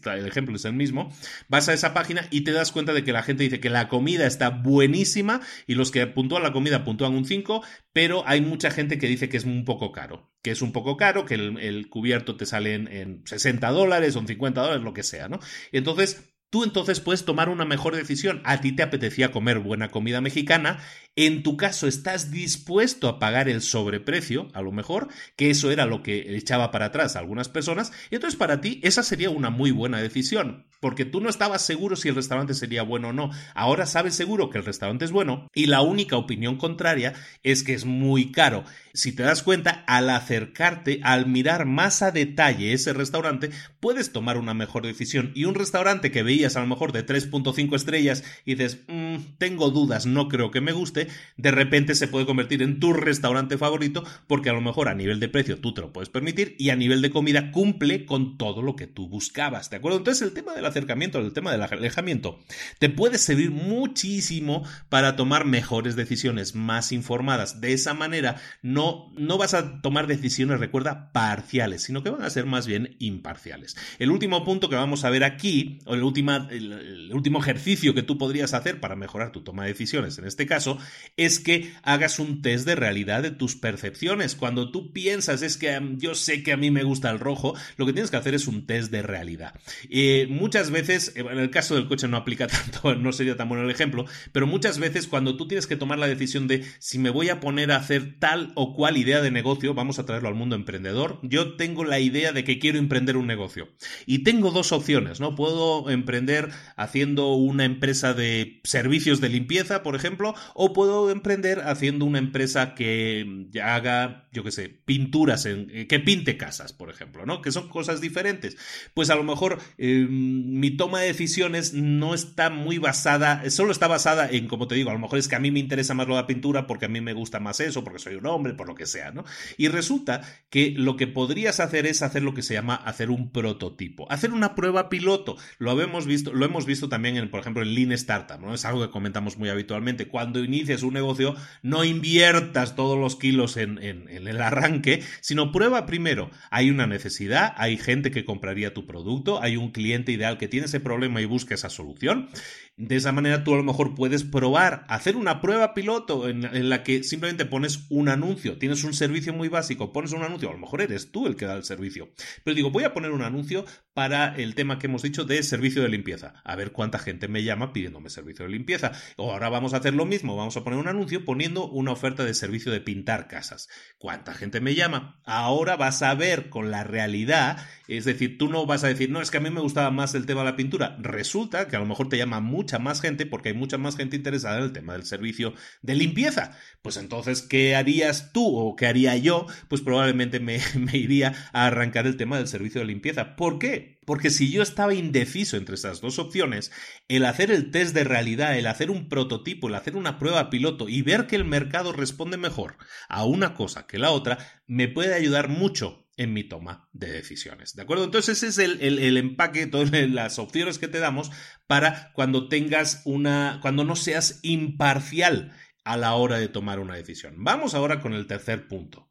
el ejemplo es el mismo, vas a esa página y te das cuenta de que la gente dice que la comida está buenísima y los que puntúan la comida puntúan un 5, pero hay mucha gente que dice que es un poco caro, que es un poco caro, que el, cubierto te sale en, en 60 dólares o en 50 dólares, lo que sea, ¿no? Entonces, Tú entonces puedes tomar una mejor decisión. A ti te apetecía comer buena comida mexicana. En tu caso, estás dispuesto a pagar el sobreprecio, a lo mejor, que eso era lo que echaba para atrás a algunas personas. Y entonces para ti esa sería una muy buena decisión, porque tú no estabas seguro si el restaurante sería bueno o no. Ahora sabes seguro que el restaurante es bueno y la única opinión contraria es que es muy caro. Si te das cuenta, al acercarte, al mirar más a detalle ese restaurante, puedes tomar una mejor decisión. Y un restaurante que veías a lo mejor de 3.5 estrellas y dices, mm, tengo dudas, no creo que me guste, de repente se puede convertir en tu restaurante favorito porque a lo mejor a nivel de precio tú te lo puedes permitir y a nivel de comida cumple con todo lo que tú buscabas, ¿de acuerdo? Entonces el tema del acercamiento, el tema del alejamiento, te puede servir muchísimo para tomar mejores decisiones, más informadas. De esa manera no no, vas a tomar decisiones, recuerda, parciales, sino que van a ser más bien imparciales. El último punto que vamos a ver aquí, o el, el último ejercicio que tú podrías hacer para mejorar tu toma de decisiones, en este caso, es que hagas un test de realidad de tus percepciones. Cuando tú piensas, es que yo sé que a mí me gusta el rojo, lo que tienes que hacer es un test de realidad. Eh, muchas veces, en el caso del coche no aplica tanto, no sería tan bueno el ejemplo, pero muchas veces cuando tú tienes que tomar la decisión de si me voy a poner a hacer tal o cual idea de negocio, vamos a traerlo al mundo emprendedor, yo tengo la idea de que quiero emprender un negocio. Y tengo dos opciones, ¿no? Puedo emprender haciendo una empresa de servicios de limpieza, por ejemplo, o puedo emprender haciendo una empresa que haga, yo qué sé, pinturas, en, eh, que pinte casas, por ejemplo, ¿no? Que son cosas diferentes. Pues a lo mejor em, mi toma de decisiones no está muy basada, solo está basada en, como te digo, a lo mejor es que a mí me interesa más lo de la pintura porque a mí me gusta más eso, porque soy un hombre, lo que sea, ¿no? Y resulta que lo que podrías hacer es hacer lo que se llama hacer un prototipo, hacer una prueba piloto. Lo habemos visto, lo hemos visto también en, por ejemplo, en Lean Startup, ¿no? Es algo que comentamos muy habitualmente. Cuando inicias un negocio, no inviertas todos los kilos en, en el arranque, sino prueba primero. Hay una necesidad, hay gente que compraría tu producto, hay un cliente ideal que tiene ese problema y busca esa solución. De esa manera tú a lo mejor puedes probar, hacer una prueba piloto en, la que simplemente pones un anuncio, tienes un servicio muy básico, pones un anuncio, a lo mejor eres tú el que da el servicio. Pero digo, voy a poner un anuncio para el tema que hemos dicho de servicio de limpieza. A ver cuánta gente me llama pidiéndome servicio de limpieza. O ahora vamos a hacer lo mismo, vamos a poner un anuncio poniendo una oferta de servicio de pintar casas. ¿Cuánta gente me llama? Ahora vas a ver con la realidad, es decir, tú no vas a decir, no, es que a mí me gustaba más el tema de la pintura. Resulta que a lo mejor te llama mucha más gente porque hay mucha más gente interesada en el tema del servicio de limpieza. Pues entonces, ¿qué harías tú o qué haría yo? Pues probablemente me, me iría a arrancar el tema del servicio de limpieza. ¿Por qué? Porque si yo estaba indeciso entre esas dos opciones, el hacer el test de realidad, el hacer un prototipo, el hacer una prueba piloto y ver que el mercado responde mejor a una cosa que la otra, me puede ayudar mucho en mi toma de decisiones. ¿De acuerdo? Entonces ese es el, empaque, todas las opciones que te damos para cuando tengas una, cuando no seas imparcial a la hora de tomar una decisión. Vamos ahora con el tercer punto.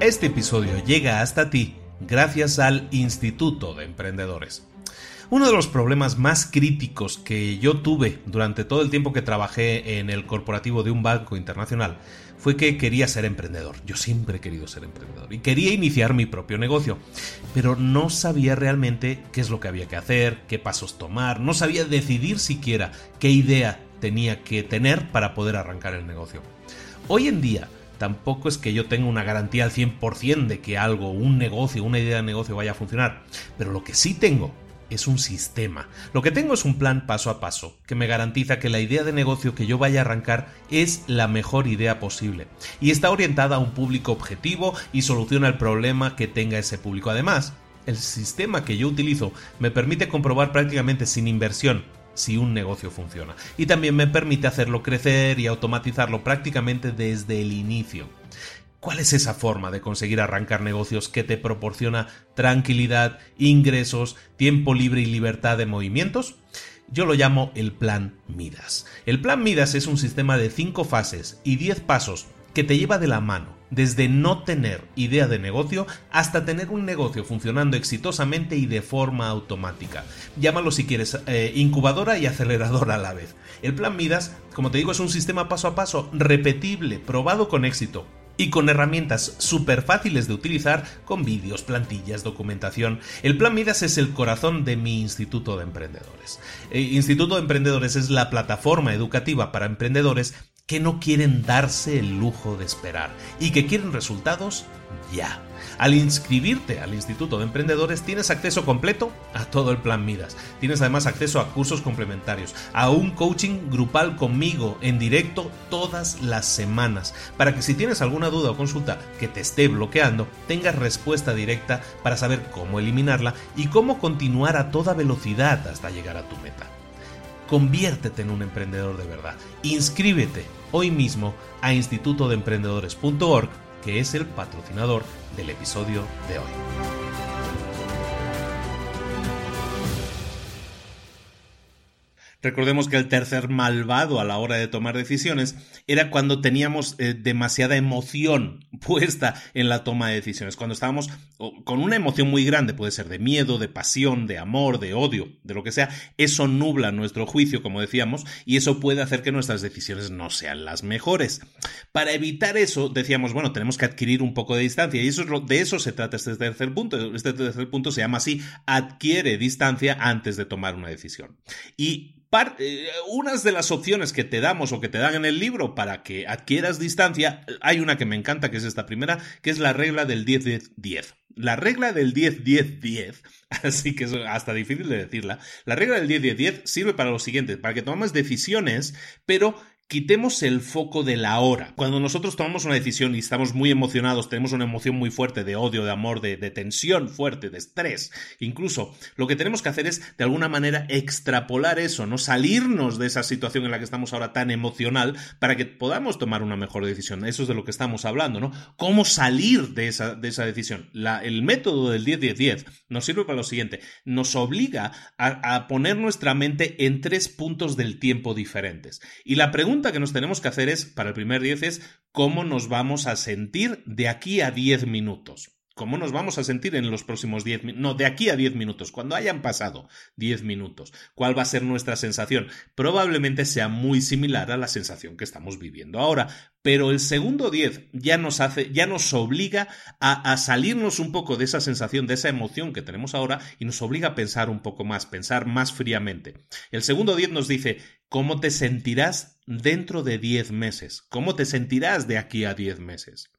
Este episodio llega hasta ti gracias al Instituto de Emprendedores. Uno de los problemas más críticos que yo tuve durante todo el tiempo que trabajé en el corporativo de un banco internacional fue que quería ser emprendedor. Yo siempre he querido ser emprendedor y quería iniciar mi propio negocio, pero no sabía realmente qué es lo que había que hacer, qué pasos tomar, no sabía decidir siquiera qué idea tenía que tener para poder arrancar el negocio. Hoy en día, tampoco es que yo tenga una garantía al 100% de que algo, un negocio, una idea de negocio vaya a funcionar, pero lo que sí tengo es un sistema. Lo que tengo es un plan paso a paso, que me garantiza que la idea de negocio que yo vaya a arrancar es la mejor idea posible, y está orientada a un público objetivo y soluciona el problema que tenga ese público. Además, el sistema que yo utilizo me permite comprobar prácticamente sin inversión si un negocio funciona, y también me permite hacerlo crecer y automatizarlo prácticamente desde el inicio. ¿Cuál es esa forma de conseguir arrancar negocios que te proporciona tranquilidad, ingresos, tiempo libre y libertad de movimientos? Yo lo llamo el plan Midas. El plan Midas es un sistema de 5 fases y 10 pasos que te lleva de la mano, desde no tener idea de negocio hasta tener un negocio funcionando exitosamente y de forma automática. Llámalo si quieres eh, incubadora y aceleradora a la vez. El plan Midas, como te digo, es un sistema paso a paso, repetible, probado con éxito, y con herramientas súper fáciles de utilizar con vídeos, plantillas, documentación. El Plan Midas es el corazón de mi Instituto de Emprendedores. Eh, Instituto de Emprendedores es la plataforma educativa para emprendedores que no quieren darse el lujo de esperar y que quieren resultados ya. Al inscribirte al Instituto de Emprendedores tienes acceso completo a todo el plan Midas. Tienes además acceso a cursos complementarios, a un coaching grupal conmigo en directo todas las semanas, para que si tienes alguna duda o consulta que te esté bloqueando, tengas respuesta directa para saber cómo eliminarla y cómo continuar a toda velocidad hasta llegar a tu meta. Conviértete en un emprendedor de verdad. Inscríbete hoy mismo a institutodeemprendedores.org, que es el patrocinador del episodio de hoy. Recordemos que el tercer malvado a la hora de tomar decisiones era cuando teníamos eh, demasiada emoción puesta en la toma de decisiones, cuando estábamos con una emoción muy grande, puede ser de miedo, de pasión, de amor, de odio, de lo que sea, eso nubla nuestro juicio, como decíamos, y eso puede hacer que nuestras decisiones no sean las mejores. Para evitar eso, decíamos, bueno, tenemos que adquirir un poco de distancia, y eso es de eso se trata este tercer punto. Este tercer punto se llama así, adquiere distancia antes de tomar una decisión. Y eh, unas de las opciones que te damos o que te dan en el libro para que adquieras distancia, hay una que me encanta, que es esta primera, que es la regla del 10-10-10. La regla del 10-10-10, así que es hasta difícil de decirla, la regla del 10-10-10 sirve para lo siguiente, para que tomes decisiones, pero Quitemos el foco de la hora. Cuando nosotros tomamos una decisión y estamos muy emocionados, tenemos una emoción muy fuerte de odio, de amor, de, tensión fuerte, de estrés, incluso lo que tenemos que hacer es de alguna manera extrapolar eso, no salirnos de esa situación en la que estamos ahora tan emocional para que podamos tomar una mejor decisión. Eso es de lo que estamos hablando, ¿no? ¿Cómo salir de esa, de esa decisión? el método del 10-10-10 nos sirve para lo siguiente, nos obliga a poner nuestra mente en tres puntos del tiempo diferentes. Y la pregunta pregunta que nos tenemos que hacer es, para el primer 10 es, ¿cómo nos vamos a sentir de aquí a 10 minutos? ¿Cómo nos vamos a sentir en los próximos 10 minutos? No, de aquí a 10 minutos, cuando hayan pasado 10 minutos. ¿Cuál va a ser nuestra sensación? Probablemente sea muy similar a la sensación que estamos viviendo ahora, pero el segundo 10 ya nos hace, ya nos obliga a, a, salirnos un poco de esa sensación, de esa emoción que tenemos ahora y nos obliga a pensar un poco más, pensar más fríamente. El segundo 10 nos dice, ¿cómo te sentirás dentro de 10 meses? ¿Cómo te sentirás de aquí a 10 meses?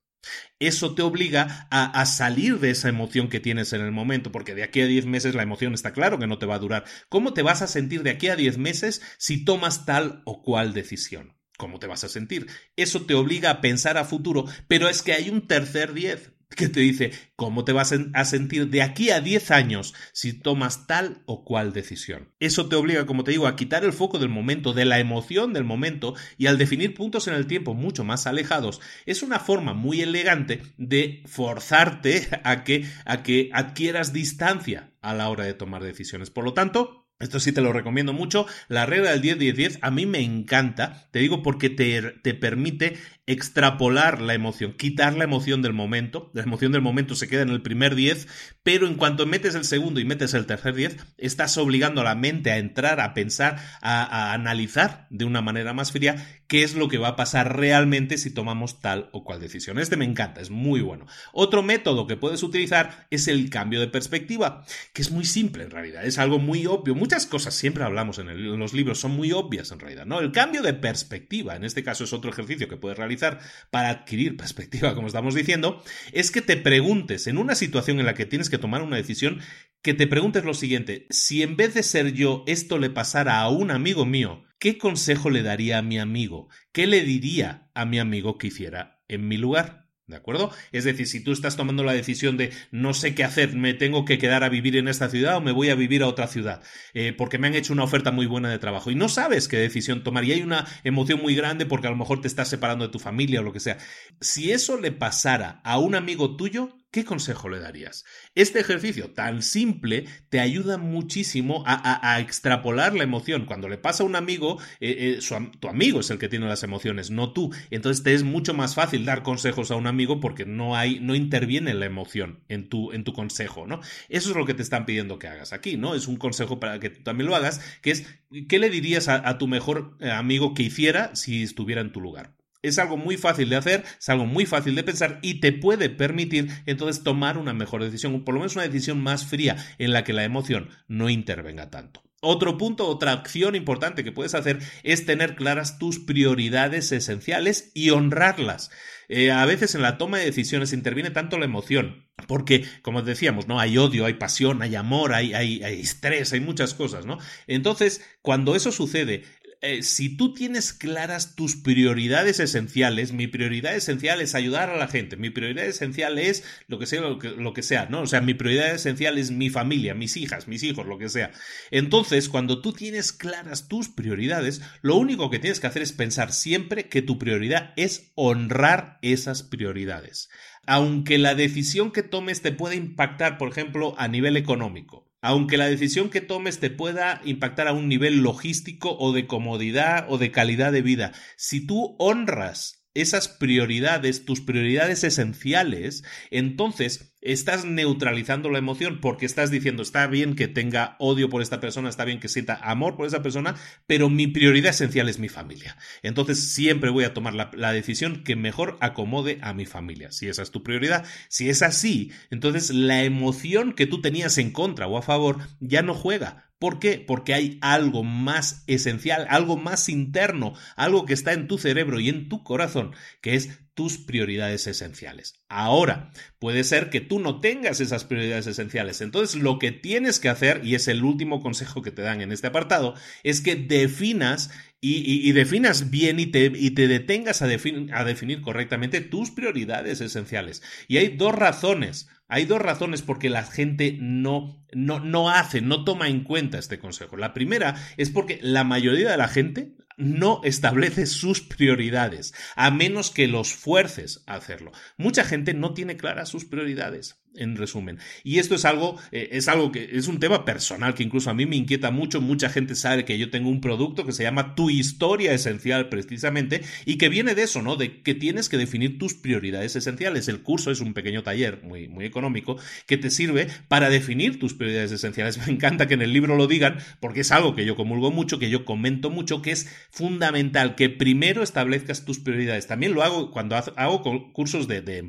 Eso te obliga a, salir de esa emoción que tienes en el momento, porque de aquí a 10 meses la emoción está claro que no te va a durar. ¿Cómo te vas a sentir de aquí a 10 meses si tomas tal o cual decisión? ¿Cómo te vas a sentir? Eso te obliga a pensar a futuro, pero es que hay un tercer 10 que te dice cómo te vas a sentir de aquí a 10 años si tomas tal o cual decisión. Eso te obliga, como te digo, a quitar el foco del momento, de la emoción del momento y al definir puntos en el tiempo mucho más alejados, es una forma muy elegante de forzarte a que, a que adquieras distancia a la hora de tomar decisiones. Por lo tanto, esto sí te lo recomiendo mucho. La regla del 10-10-10 a mí me encanta, te digo porque te, te permite extrapolar la emoción, quitar la emoción del momento. La emoción del momento se queda en el primer 10, pero en cuanto metes el segundo y metes el tercer 10, estás obligando a la mente a entrar, a pensar, a, a analizar de una manera más fría qué es lo que va a pasar realmente si tomamos tal o cual decisión. Este me encanta, es muy bueno. Otro método que puedes utilizar es el cambio de perspectiva, que es muy simple en realidad, es algo muy obvio. Muchas cosas siempre hablamos en, los libros son muy obvias en realidad, ¿no? El cambio de perspectiva, en este caso es otro ejercicio que puedes realizar para adquirir perspectiva, como estamos diciendo, es que te preguntes en una situación en la que tienes que tomar una decisión, que te preguntes lo siguiente, si en vez de ser yo esto le pasara a un amigo mío, ¿qué consejo le daría a mi amigo? ¿Qué le diría a mi amigo que hiciera en mi lugar? ¿De acuerdo? Es decir, si tú estás tomando la decisión de no sé qué hacer, me tengo que quedar a vivir en esta ciudad o me voy a vivir a otra ciudad, eh, porque me han hecho una oferta muy buena de trabajo y no sabes qué decisión tomar y hay una emoción muy grande porque a lo mejor te estás separando de tu familia o lo que sea. Si eso le pasara a un amigo tuyo, ¿qué consejo le darías? Este ejercicio tan simple te ayuda muchísimo a, extrapolar la emoción. Cuando le pasa a un amigo, eh, eh, tu amigo es el que tiene las emociones, no tú. Entonces te es mucho más fácil dar consejos a un amigo porque no hay, no interviene la emoción en tu, en tu consejo, ¿no? Eso es lo que te están pidiendo que hagas aquí, ¿no? Es un consejo para que tú también lo hagas, que es, ¿qué le dirías a tu mejor eh, amigo que hiciera si estuviera en tu lugar? Es algo muy fácil de hacer, es algo muy fácil de pensar y te puede permitir entonces tomar una mejor decisión, por lo menos una decisión más fría en la que la emoción no intervenga tanto. Otro punto, otra acción importante que puedes hacer es tener claras tus prioridades esenciales y honrarlas. Eh, a veces en la toma de decisiones interviene tanto la emoción, porque, como decíamos, ¿no? Hay odio, hay pasión, hay amor, hay, hay, hay estrés, hay muchas cosas, ¿no? Entonces, cuando eso sucede, eh, si tú tienes claras tus prioridades esenciales, mi prioridad esencial es ayudar a la gente, mi prioridad esencial es lo que sea, lo que, lo que sea, ¿no? O sea, mi prioridad esencial es mi familia, mis hijas, mis hijos, lo que sea. Entonces, cuando tú tienes claras tus prioridades, lo único que tienes que hacer es pensar siempre que tu prioridad es honrar esas prioridades. Aunque la decisión que tomes te pueda impactar, por ejemplo, a nivel económico aunque la decisión que tomes te pueda impactar a un nivel logístico o de comodidad o de calidad de vida, si tú honras esas prioridades, tus prioridades esenciales, entonces estás neutralizando la emoción porque estás diciendo, está bien que tenga odio por esta persona, está bien que sienta amor por esa persona, pero mi prioridad esencial es mi familia. Entonces siempre voy a tomar la, la, decisión que mejor acomode a mi familia. Si esa es tu prioridad, si es así, entonces la emoción que tú tenías en contra o a favor ya no juega ¿Por qué? Porque hay algo más esencial, algo más interno, algo que está en tu cerebro y en tu corazón, que es tus prioridades esenciales. Ahora, puede ser que tú no tengas esas prioridades esenciales. Entonces, lo que tienes que hacer, y es el último consejo que te dan en este apartado, es que definas y, definas bien y te, y te detengas a, definir correctamente tus prioridades esenciales. Y hay dos razones hay dos razones por que la gente no, no, no hace, no toma en cuenta este consejo. La primera es porque la mayoría de la gente no establece sus prioridades, a menos que los fuerces a hacerlo. Mucha gente no tiene claras sus prioridades en resumen. Y esto es algo, eh, es algo que es un tema personal que incluso a mí me inquieta mucho. Mucha gente sabe que yo tengo un producto que se llama Tu historia esencial precisamente y que viene de eso, ¿no? De que tienes que definir tus prioridades esenciales. El curso es un pequeño taller muy, muy económico que te sirve para definir tus prioridades esenciales. Me encanta que en el libro lo digan porque es algo que yo comulgo mucho, que yo comento mucho, que es fundamental que primero establezcas tus prioridades. También lo hago cuando hago cursos de, de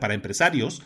para empresarios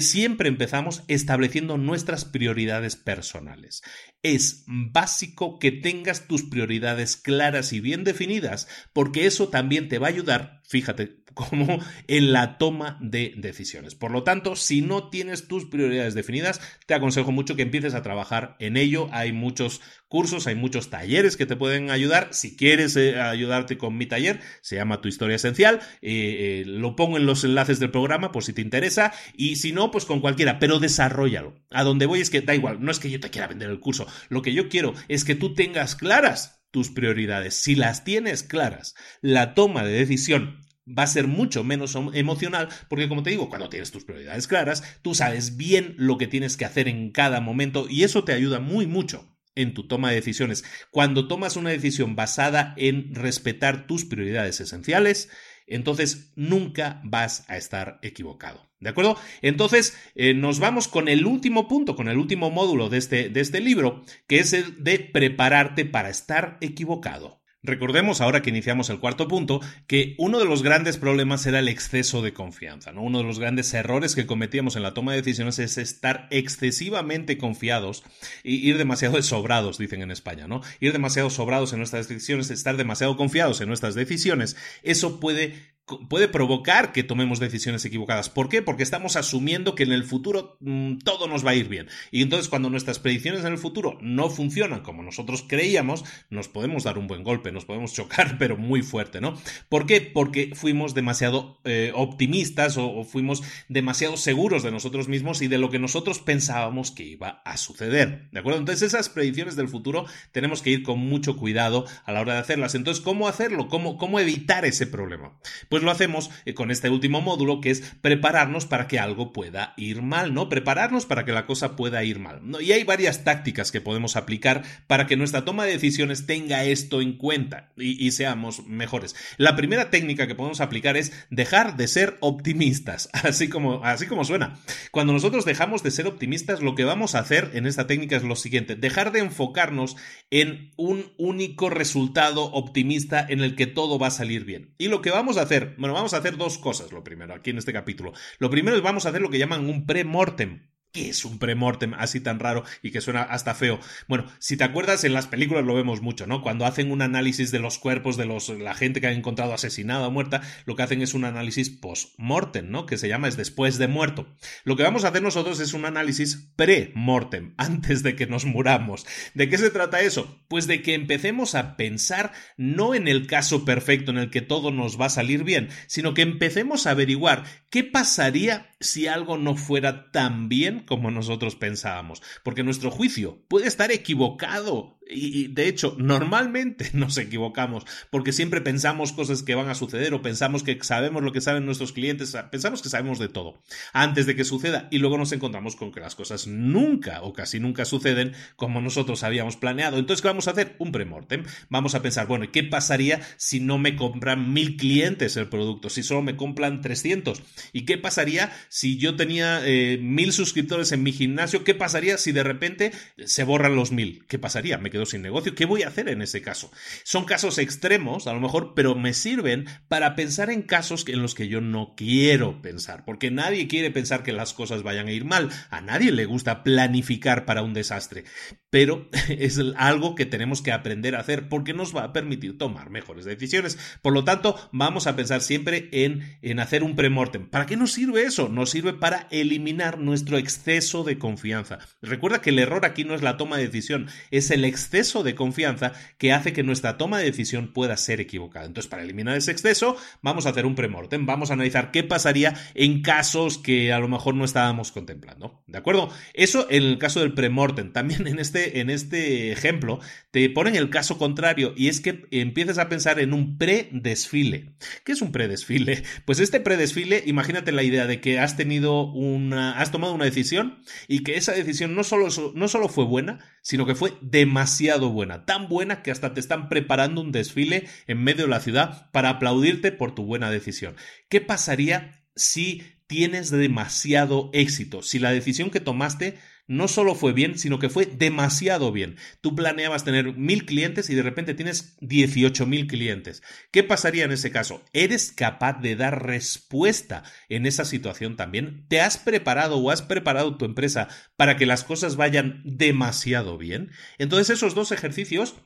siempre empezamos estableciendo nuestras prioridades personales. Es básico que tengas tus prioridades claras y bien definidas, porque eso también te va a ayudar, fíjate, como en la toma de decisiones. Por lo tanto, si no tienes tus prioridades definidas, te aconsejo mucho que empieces a trabajar en ello. Hay muchos cursos, hay muchos talleres que te pueden ayudar. Si quieres eh, ayudarte con mi taller, se llama Tu Historia Esencial. Eh, eh, lo pongo en los enlaces del programa por si te interesa. Y si no, pues con cualquiera, pero desarrollalo. A donde voy es que da igual, no es que yo te quiera vender el curso. Lo que yo quiero es que tú tengas claras tus prioridades. Si las tienes claras, la toma de decisión va a ser mucho menos emocional, porque como te digo, cuando tienes tus prioridades claras, tú sabes bien lo que tienes que hacer en cada momento y eso te ayuda muy mucho en tu toma de decisiones. Cuando tomas una decisión basada en respetar tus prioridades esenciales, entonces nunca vas a estar equivocado. ¿De acuerdo? Entonces, eh, nos vamos con el último punto, con el último módulo de este, de este libro, que es el de prepararte para estar equivocado. Recordemos, ahora que iniciamos el cuarto punto, que uno de los grandes problemas era el exceso de confianza. ¿no? Uno de los grandes errores que cometíamos en la toma de decisiones es estar excesivamente confiados y ir demasiado sobrados, dicen en España, ¿no? Ir demasiado sobrados en nuestras decisiones, estar demasiado confiados en nuestras decisiones, eso puede puede provocar que tomemos decisiones equivocadas. ¿Por qué? Porque estamos asumiendo que en el futuro mm, todo nos va a ir bien. Y entonces cuando nuestras predicciones en el futuro no funcionan como nosotros creíamos, nos podemos dar un buen golpe, nos podemos chocar, pero muy fuerte, ¿no? ¿Por qué? Porque fuimos demasiado eh, optimistas o, fuimos demasiado seguros de nosotros mismos y de lo que nosotros pensábamos que iba a suceder. ¿De acuerdo? Entonces esas predicciones del futuro tenemos que ir con mucho cuidado a la hora de hacerlas. Entonces, ¿cómo hacerlo? ¿Cómo, cómo evitar ese problema? Pues pues lo hacemos eh, con este último módulo que es prepararnos para que algo pueda ir mal, ¿no? Prepararnos para que la cosa pueda ir mal. Y hay varias tácticas que podemos aplicar para que nuestra toma de decisiones tenga esto en cuenta y, y seamos mejores. La primera técnica que podemos aplicar es dejar de ser optimistas, así como, así como suena. Cuando nosotros dejamos de ser optimistas, lo que vamos a hacer en esta técnica es lo siguiente, dejar de enfocarnos en un único resultado optimista en el que todo va a salir bien. Y lo que vamos a hacer bueno, vamos a hacer dos cosas, lo primero, aquí en este capítulo. Lo primero es vamos a hacer lo que llaman un pre-mortem. ¿Qué es un premortem así tan raro y que suena hasta feo? Bueno, si te acuerdas, en las películas lo vemos mucho, ¿no? Cuando hacen un análisis de los cuerpos de los, la gente que han encontrado asesinada o muerta, lo que hacen es un análisis post-mortem, ¿no? Que se llama es después de muerto. Lo que vamos a hacer nosotros es un análisis pre-mortem, antes de que nos muramos. ¿De qué se trata eso? Pues de que empecemos a pensar no en el caso perfecto en el que todo nos va a salir bien, sino que empecemos a averiguar qué pasaría si algo no fuera tan bien como nosotros pensábamos, porque nuestro juicio puede estar equivocado y, de hecho, normalmente nos equivocamos porque siempre pensamos cosas que van a suceder o pensamos que sabemos lo que saben nuestros clientes, pensamos que sabemos de todo antes de que suceda y luego nos encontramos con que las cosas nunca o casi nunca suceden como nosotros habíamos planeado. Entonces, ¿qué vamos a hacer? Un premortem. Vamos a pensar, bueno, ¿qué pasaría si no me compran mil clientes el producto? Si solo me compran 300? ¿Y qué pasaría si yo tenía eh, mil suscriptores en mi gimnasio? ¿Qué pasaría si de repente se borran los mil? ¿Qué pasaría? ¿Me sin negocio. ¿Qué voy a hacer en ese caso? Son casos extremos, a lo mejor, pero me sirven para pensar en casos en los que yo no quiero pensar, porque nadie quiere pensar que las cosas vayan a ir mal. A nadie le gusta planificar para un desastre, pero es algo que tenemos que aprender a hacer porque nos va a permitir tomar mejores decisiones. Por lo tanto, vamos a pensar siempre en, en hacer un premortem. ¿Para qué nos sirve eso? Nos sirve para eliminar nuestro exceso de confianza. Recuerda que el error aquí no es la toma de decisión, es el exceso exceso de confianza que hace que nuestra toma de decisión pueda ser equivocada. Entonces, para eliminar ese exceso, vamos a hacer un premortem, vamos a analizar qué pasaría en casos que a lo mejor no estábamos contemplando. ¿De acuerdo? Eso en el caso del premortem. También en este, en este ejemplo te ponen el caso contrario y es que empiezas a pensar en un predesfile. ¿Qué es un predesfile? Pues este predesfile, imagínate la idea de que has tenido una, has tomado una decisión y que esa decisión no solo, no solo fue buena, sino que fue demasiado buena, tan buena que hasta te están preparando un desfile en medio de la ciudad para aplaudirte por tu buena decisión. ¿Qué pasaría si tienes demasiado éxito? Si la decisión que tomaste no solo fue bien, sino que fue demasiado bien. Tú planeabas tener mil clientes y de repente tienes dieciocho mil clientes. ¿Qué pasaría en ese caso? ¿Eres capaz de dar respuesta en esa situación también? ¿Te has preparado o has preparado tu empresa para que las cosas vayan demasiado bien? Entonces esos dos ejercicios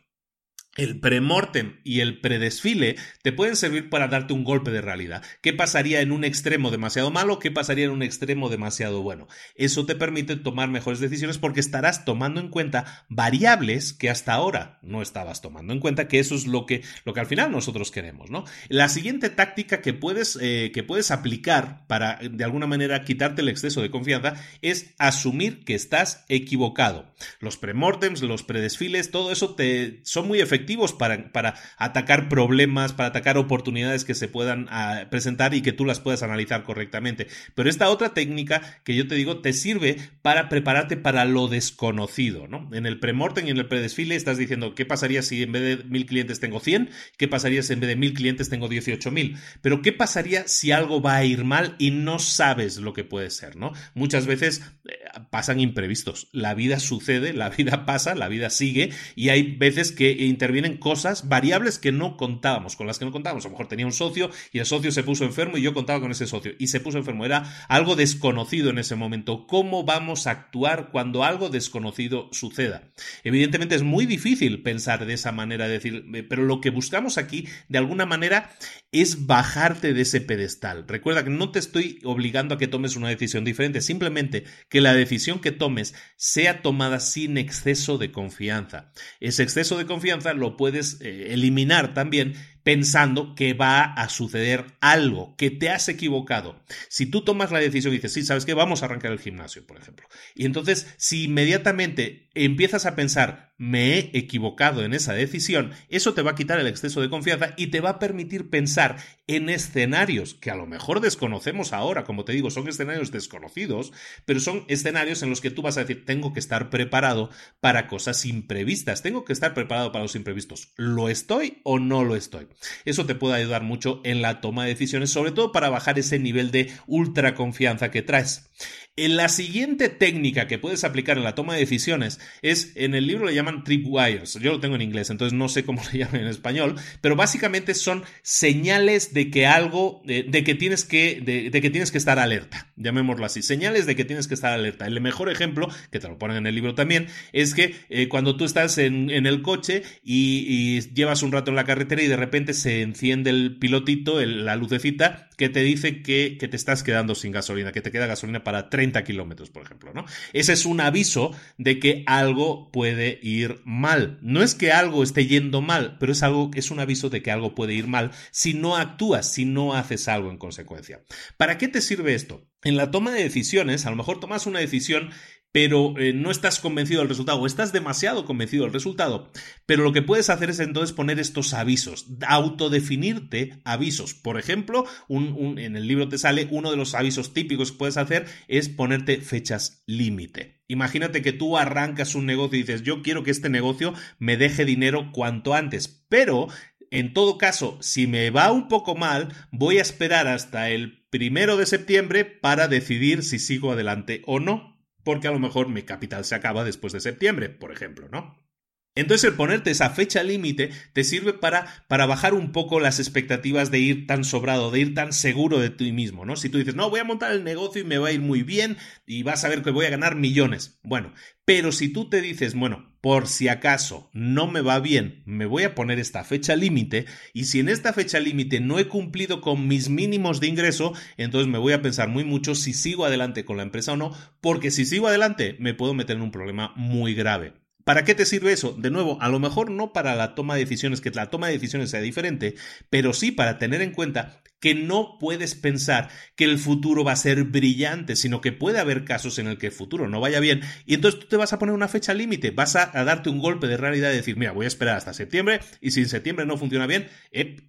el premortem y el predesfile te pueden servir para darte un golpe de realidad. ¿Qué pasaría en un extremo demasiado malo? ¿Qué pasaría en un extremo demasiado bueno? Eso te permite tomar mejores decisiones porque estarás tomando en cuenta variables que hasta ahora no estabas tomando en cuenta, que eso es lo que, lo que al final nosotros queremos, ¿no? La siguiente táctica que puedes, eh, que puedes aplicar para de alguna manera quitarte el exceso de confianza es asumir que estás equivocado. Los premortems, los predesfiles, todo eso te, son muy efectivos efectivos para, para atacar problemas, para atacar oportunidades que se puedan ah, presentar y que tú las puedas analizar correctamente. Pero esta otra técnica que yo te digo te sirve para prepararte para lo desconocido, ¿no? En el premortem y en el predesfile estás diciendo, ¿qué pasaría si en vez de mil clientes tengo 100? ¿Qué pasaría si en vez de mil clientes tengo 18.000? Pero ¿qué pasaría si algo va a ir mal y no sabes lo que puede ser, ¿no? Muchas veces eh, pasan imprevistos. La vida sucede, la vida pasa, la vida sigue y hay veces que intervienen cosas, variables que no contábamos, con las que no contábamos. A lo mejor tenía un socio y el socio se puso enfermo y yo contaba con ese socio y se puso enfermo. Era algo desconocido en ese momento. ¿Cómo vamos a actuar cuando algo desconocido suceda? Evidentemente es muy difícil pensar de esa manera, decir, pero lo que buscamos aquí, de alguna manera, es bajarte de ese pedestal. Recuerda que no te estoy obligando a que tomes una decisión diferente, simplemente que la decisión que tomes sea tomada sin exceso de confianza. Ese exceso de confianza lo puedes eh, eliminar también pensando que va a suceder algo, que te has equivocado. Si tú tomas la decisión y dices, sí, sabes que vamos a arrancar el gimnasio, por ejemplo. Y entonces, si inmediatamente empiezas a pensar, me he equivocado en esa decisión, eso te va a quitar el exceso de confianza y te va a permitir pensar en escenarios que a lo mejor desconocemos ahora, como te digo, son escenarios desconocidos, pero son escenarios en los que tú vas a decir, tengo que estar preparado para cosas imprevistas, tengo que estar preparado para los imprevistos. ¿Lo estoy o no lo estoy? Eso te puede ayudar mucho en la toma de decisiones, sobre todo para bajar ese nivel de ultra confianza que traes. En la siguiente técnica que puedes aplicar en la toma de decisiones es, en el libro le llaman tripwires, yo lo tengo en inglés, entonces no sé cómo le llaman en español, pero básicamente son señales de que algo, de, que tienes que, de, que tienes que estar alerta, llamémoslo así, señales de que tienes que estar alerta. El mejor ejemplo, que te lo ponen en el libro también, es que eh, cuando tú estás en, el coche y, llevas un rato en la carretera y de repente se enciende el pilotito, la lucecita, que te dice que, que te estás quedando sin gasolina, que te queda gasolina para 30 kilómetros, por ejemplo, ¿no? Ese es un aviso de que algo puede ir mal. No es que algo esté yendo mal, pero es algo, es un aviso de que algo puede ir mal si no actúas, si no haces algo en consecuencia. ¿Para qué te sirve esto? En la toma de decisiones, a lo mejor tomas una decisión pero eh, no estás convencido del resultado o estás demasiado convencido del resultado. Pero lo que puedes hacer es entonces poner estos avisos, autodefinirte avisos. Por ejemplo, en el libro te sale uno de los avisos típicos que puedes hacer es ponerte fechas límite. Imagínate que tú arrancas un negocio y dices, yo quiero que este negocio me deje dinero cuanto antes, pero en todo caso, si me va un poco mal, voy a esperar hasta el primero de septiembre para decidir si sigo adelante o no porque a lo mejor mi capital se acaba después de septiembre, por ejemplo, ¿no? Entonces el ponerte esa fecha límite te sirve para, para, bajar un poco las expectativas de ir tan sobrado, de ir tan seguro de ti mismo, ¿no? Si tú dices, no, voy a montar el negocio y me va a ir muy bien y vas a ver que voy a ganar millones. Bueno, pero si tú te dices, bueno, por si acaso no me va bien, me voy a poner esta fecha límite y si en esta fecha límite no he cumplido con mis mínimos de ingreso, entonces me voy a pensar muy mucho si sigo adelante con la empresa o no, porque si sigo adelante me puedo meter en un problema muy grave. ¿Para qué te sirve eso? De nuevo, a lo mejor no para la toma de decisiones, que la toma de decisiones sea diferente, pero sí para tener en cuenta que no puedes pensar que el futuro va a ser brillante, sino que puede haber casos en el que el futuro no vaya bien y entonces tú te vas a poner una fecha límite, vas a, darte un golpe de realidad y decir, mira, voy a esperar hasta septiembre y si en septiembre no funciona bien,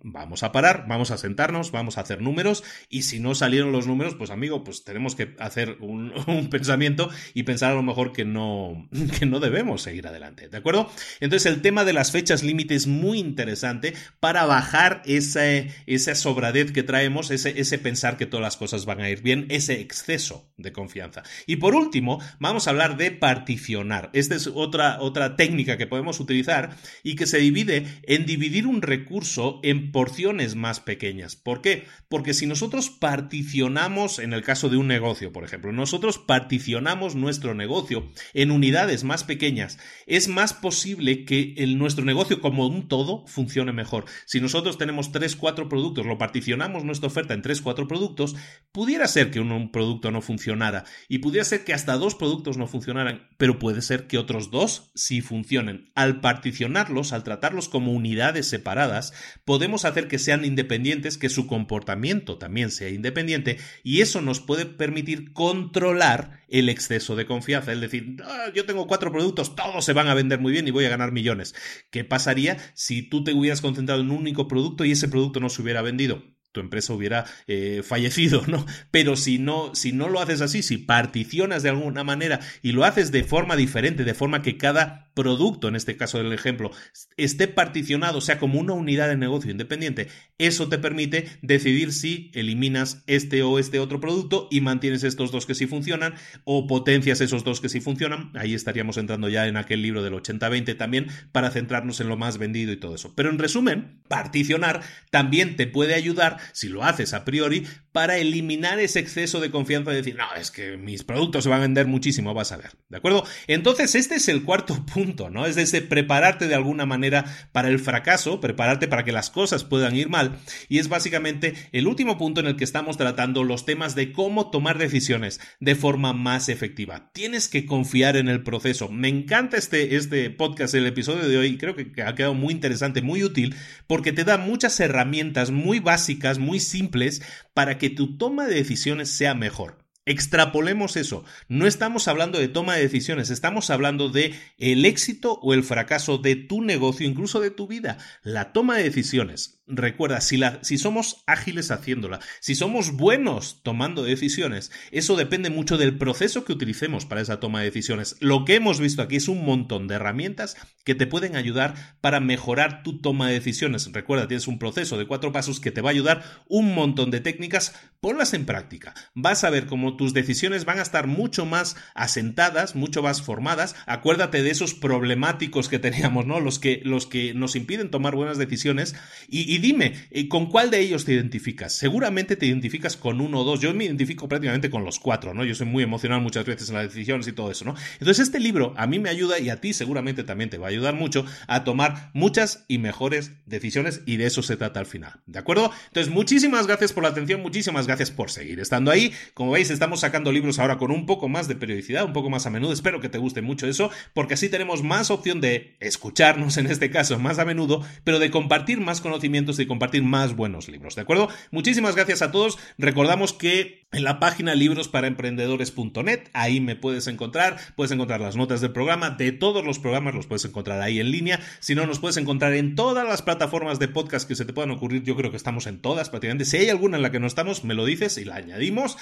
vamos a parar, vamos a sentarnos, vamos a hacer números y si no salieron los números, pues amigo, pues tenemos que hacer un, pensamiento y pensar a lo mejor que no, que no debemos seguir adelante, ¿de acuerdo? Entonces el tema de las fechas límite es muy interesante para bajar esa, esa sobradez que traemos, ese, ese pensar que todas las cosas van a ir bien, ese exceso de confianza. Y por último, vamos a hablar de particionar. Esta es otra, otra técnica que podemos utilizar y que se divide en dividir un recurso en porciones más pequeñas. ¿Por qué? Porque si nosotros particionamos, en el caso de un negocio, por ejemplo, nosotros particionamos nuestro negocio en unidades más pequeñas, es más posible que el, nuestro negocio como un todo funcione mejor. Si nosotros tenemos tres, cuatro productos, lo particionamos nuestra oferta en 3, 4 productos, pudiera ser que un, producto no funcionara y pudiera ser que hasta dos productos no funcionaran, pero puede ser que otros dos sí funcionen. Al particionarlos, al tratarlos como unidades separadas, podemos hacer que sean independientes, que su comportamiento también sea independiente y eso nos puede permitir controlar el exceso de confianza, es decir, ah, yo tengo cuatro productos, todos se van a vender muy bien y voy a ganar millones. ¿Qué pasaría si tú te hubieras concentrado en un único producto y ese producto no se hubiera vendido? Tu empresa hubiera eh, fallecido, ¿no? Pero si no, si no lo haces así, si particionas de alguna manera y lo haces de forma diferente, de forma que cada producto, en este caso del ejemplo, esté particionado, sea como una unidad de negocio independiente, eso te permite decidir si eliminas este o este otro producto y mantienes estos dos que sí funcionan o potencias esos dos que sí funcionan. Ahí estaríamos entrando ya en aquel libro del 80-20 también para centrarnos en lo más vendido y todo eso. Pero en resumen, particionar también te puede ayudar si lo haces a priori, para eliminar ese exceso de confianza de decir, no, es que mis productos se van a vender muchísimo, vas a ver, ¿de acuerdo? Entonces, este es el cuarto punto, ¿no? Es de prepararte de alguna manera para el fracaso, prepararte para que las cosas puedan ir mal, y es básicamente el último punto en el que estamos tratando los temas de cómo tomar decisiones de forma más efectiva. Tienes que confiar en el proceso. Me encanta este, este podcast, el episodio de hoy, creo que ha quedado muy interesante, muy útil, porque te da muchas herramientas muy básicas, muy simples, para que tu toma de decisiones sea mejor. Extrapolemos eso. No estamos hablando de toma de decisiones, estamos hablando de el éxito o el fracaso de tu negocio, incluso de tu vida. La toma de decisiones recuerda, si, la, si somos ágiles haciéndola, si somos buenos tomando decisiones, eso depende mucho del proceso que utilicemos para esa toma de decisiones. Lo que hemos visto aquí es un montón de herramientas que te pueden ayudar para mejorar tu toma de decisiones. Recuerda, tienes un proceso de cuatro pasos que te va a ayudar, un montón de técnicas, ponlas en práctica. Vas a ver cómo tus decisiones van a estar mucho más asentadas, mucho más formadas. Acuérdate de esos problemáticos que teníamos, ¿no? Los que, los que nos impiden tomar buenas decisiones y y dime, eh, ¿con cuál de ellos te identificas? Seguramente te identificas con uno o dos. Yo me identifico prácticamente con los cuatro, ¿no? Yo soy muy emocional muchas veces en las decisiones y todo eso, ¿no? Entonces este libro a mí me ayuda y a ti seguramente también te va a ayudar mucho a tomar muchas y mejores decisiones y de eso se trata al final, ¿de acuerdo? Entonces muchísimas gracias por la atención, muchísimas gracias por seguir estando ahí. Como veis, estamos sacando libros ahora con un poco más de periodicidad, un poco más a menudo. Espero que te guste mucho eso, porque así tenemos más opción de escucharnos en este caso más a menudo, pero de compartir más conocimiento y compartir más buenos libros, ¿de acuerdo? Muchísimas gracias a todos. Recordamos que en la página librosparaemprendedores.net, ahí me puedes encontrar, puedes encontrar las notas del programa, de todos los programas los puedes encontrar ahí en línea, si no nos puedes encontrar en todas las plataformas de podcast que se te puedan ocurrir, yo creo que estamos en todas prácticamente, si hay alguna en la que no estamos, me lo dices y la añadimos.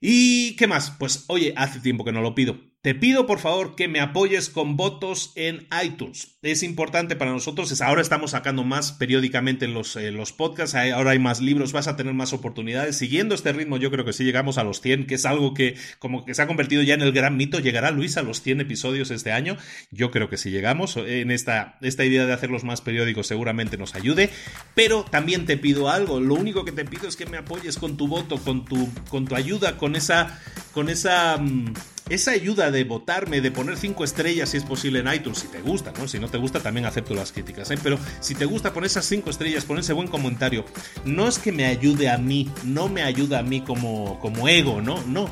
¿Y qué más? Pues oye, hace tiempo que no lo pido. Te pido por favor que me apoyes con votos en iTunes. Es importante para nosotros. Ahora estamos sacando más periódicamente los, eh, los podcasts. Ahora hay más libros. Vas a tener más oportunidades. Siguiendo este ritmo, yo creo que sí llegamos a los 100, que es algo que como que se ha convertido ya en el gran mito. ¿Llegará Luis a los 100 episodios este año? Yo creo que sí llegamos. En esta, esta idea de hacerlos más periódicos seguramente nos ayude. Pero también te pido algo. Lo único que te pido es que me apoyes con tu voto, con tu, con tu ayuda, con esa, con esa, mm, esa ayuda de votarme, de poner cinco estrellas si es posible en iTunes, si te gusta, ¿no? Si no te gusta, también acepto las críticas, ¿eh? Pero si te gusta, poner esas cinco estrellas, poner ese buen comentario. No es que me ayude a mí, no me ayuda a mí como, como ego, ¿no? No.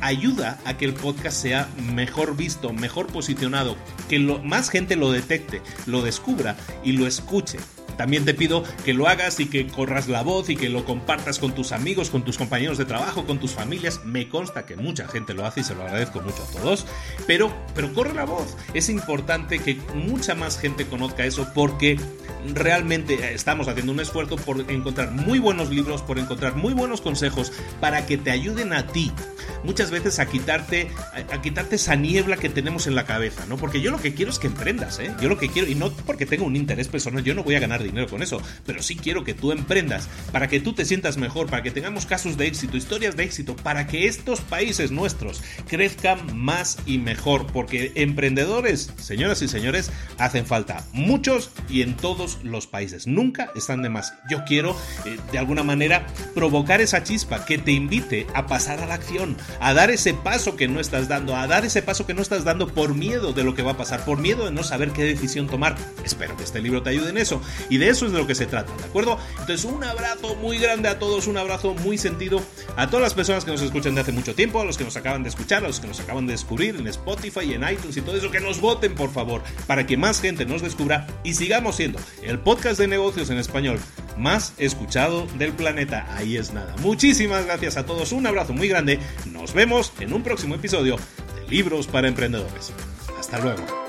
Ayuda a que el podcast sea mejor visto, mejor posicionado, que más gente lo detecte, lo descubra y lo escuche. También te pido que lo hagas y que corras la voz y que lo compartas con tus amigos, con tus compañeros de trabajo, con tus familias. Me consta que mucha gente lo hace y se lo agradezco mucho a todos. Pero, pero corre la voz. Es importante que mucha más gente conozca eso porque realmente estamos haciendo un esfuerzo por encontrar muy buenos libros, por encontrar muy buenos consejos para que te ayuden a ti muchas veces a quitarte a, quitarte esa niebla que tenemos en la cabeza, ¿no? Porque yo lo que quiero es que emprendas, ¿eh? Yo lo que quiero y no porque tengo un interés personal, yo no voy a ganar dinero con eso, pero sí quiero que tú emprendas, para que tú te sientas mejor, para que tengamos casos de éxito, historias de éxito, para que estos países nuestros crezcan más y mejor, porque emprendedores, señoras y señores, hacen falta muchos y en todos los países, nunca están de más. Yo quiero, eh, de alguna manera, provocar esa chispa que te invite a pasar a la acción, a dar ese paso que no estás dando, a dar ese paso que no estás dando por miedo de lo que va a pasar, por miedo de no saber qué decisión tomar. Espero que este libro te ayude en eso. Y Y de eso es de lo que se trata, ¿de acuerdo? Entonces, un abrazo muy grande a todos, un abrazo muy sentido a todas las personas que nos escuchan de hace mucho tiempo, a los que nos acaban de escuchar, a los que nos acaban de descubrir en Spotify, en iTunes y todo eso, que nos voten, por favor, para que más gente nos descubra y sigamos siendo el podcast de negocios en español más escuchado del planeta. Ahí es nada. Muchísimas gracias a todos, un abrazo muy grande. Nos vemos en un próximo episodio de Libros para Emprendedores. Hasta luego.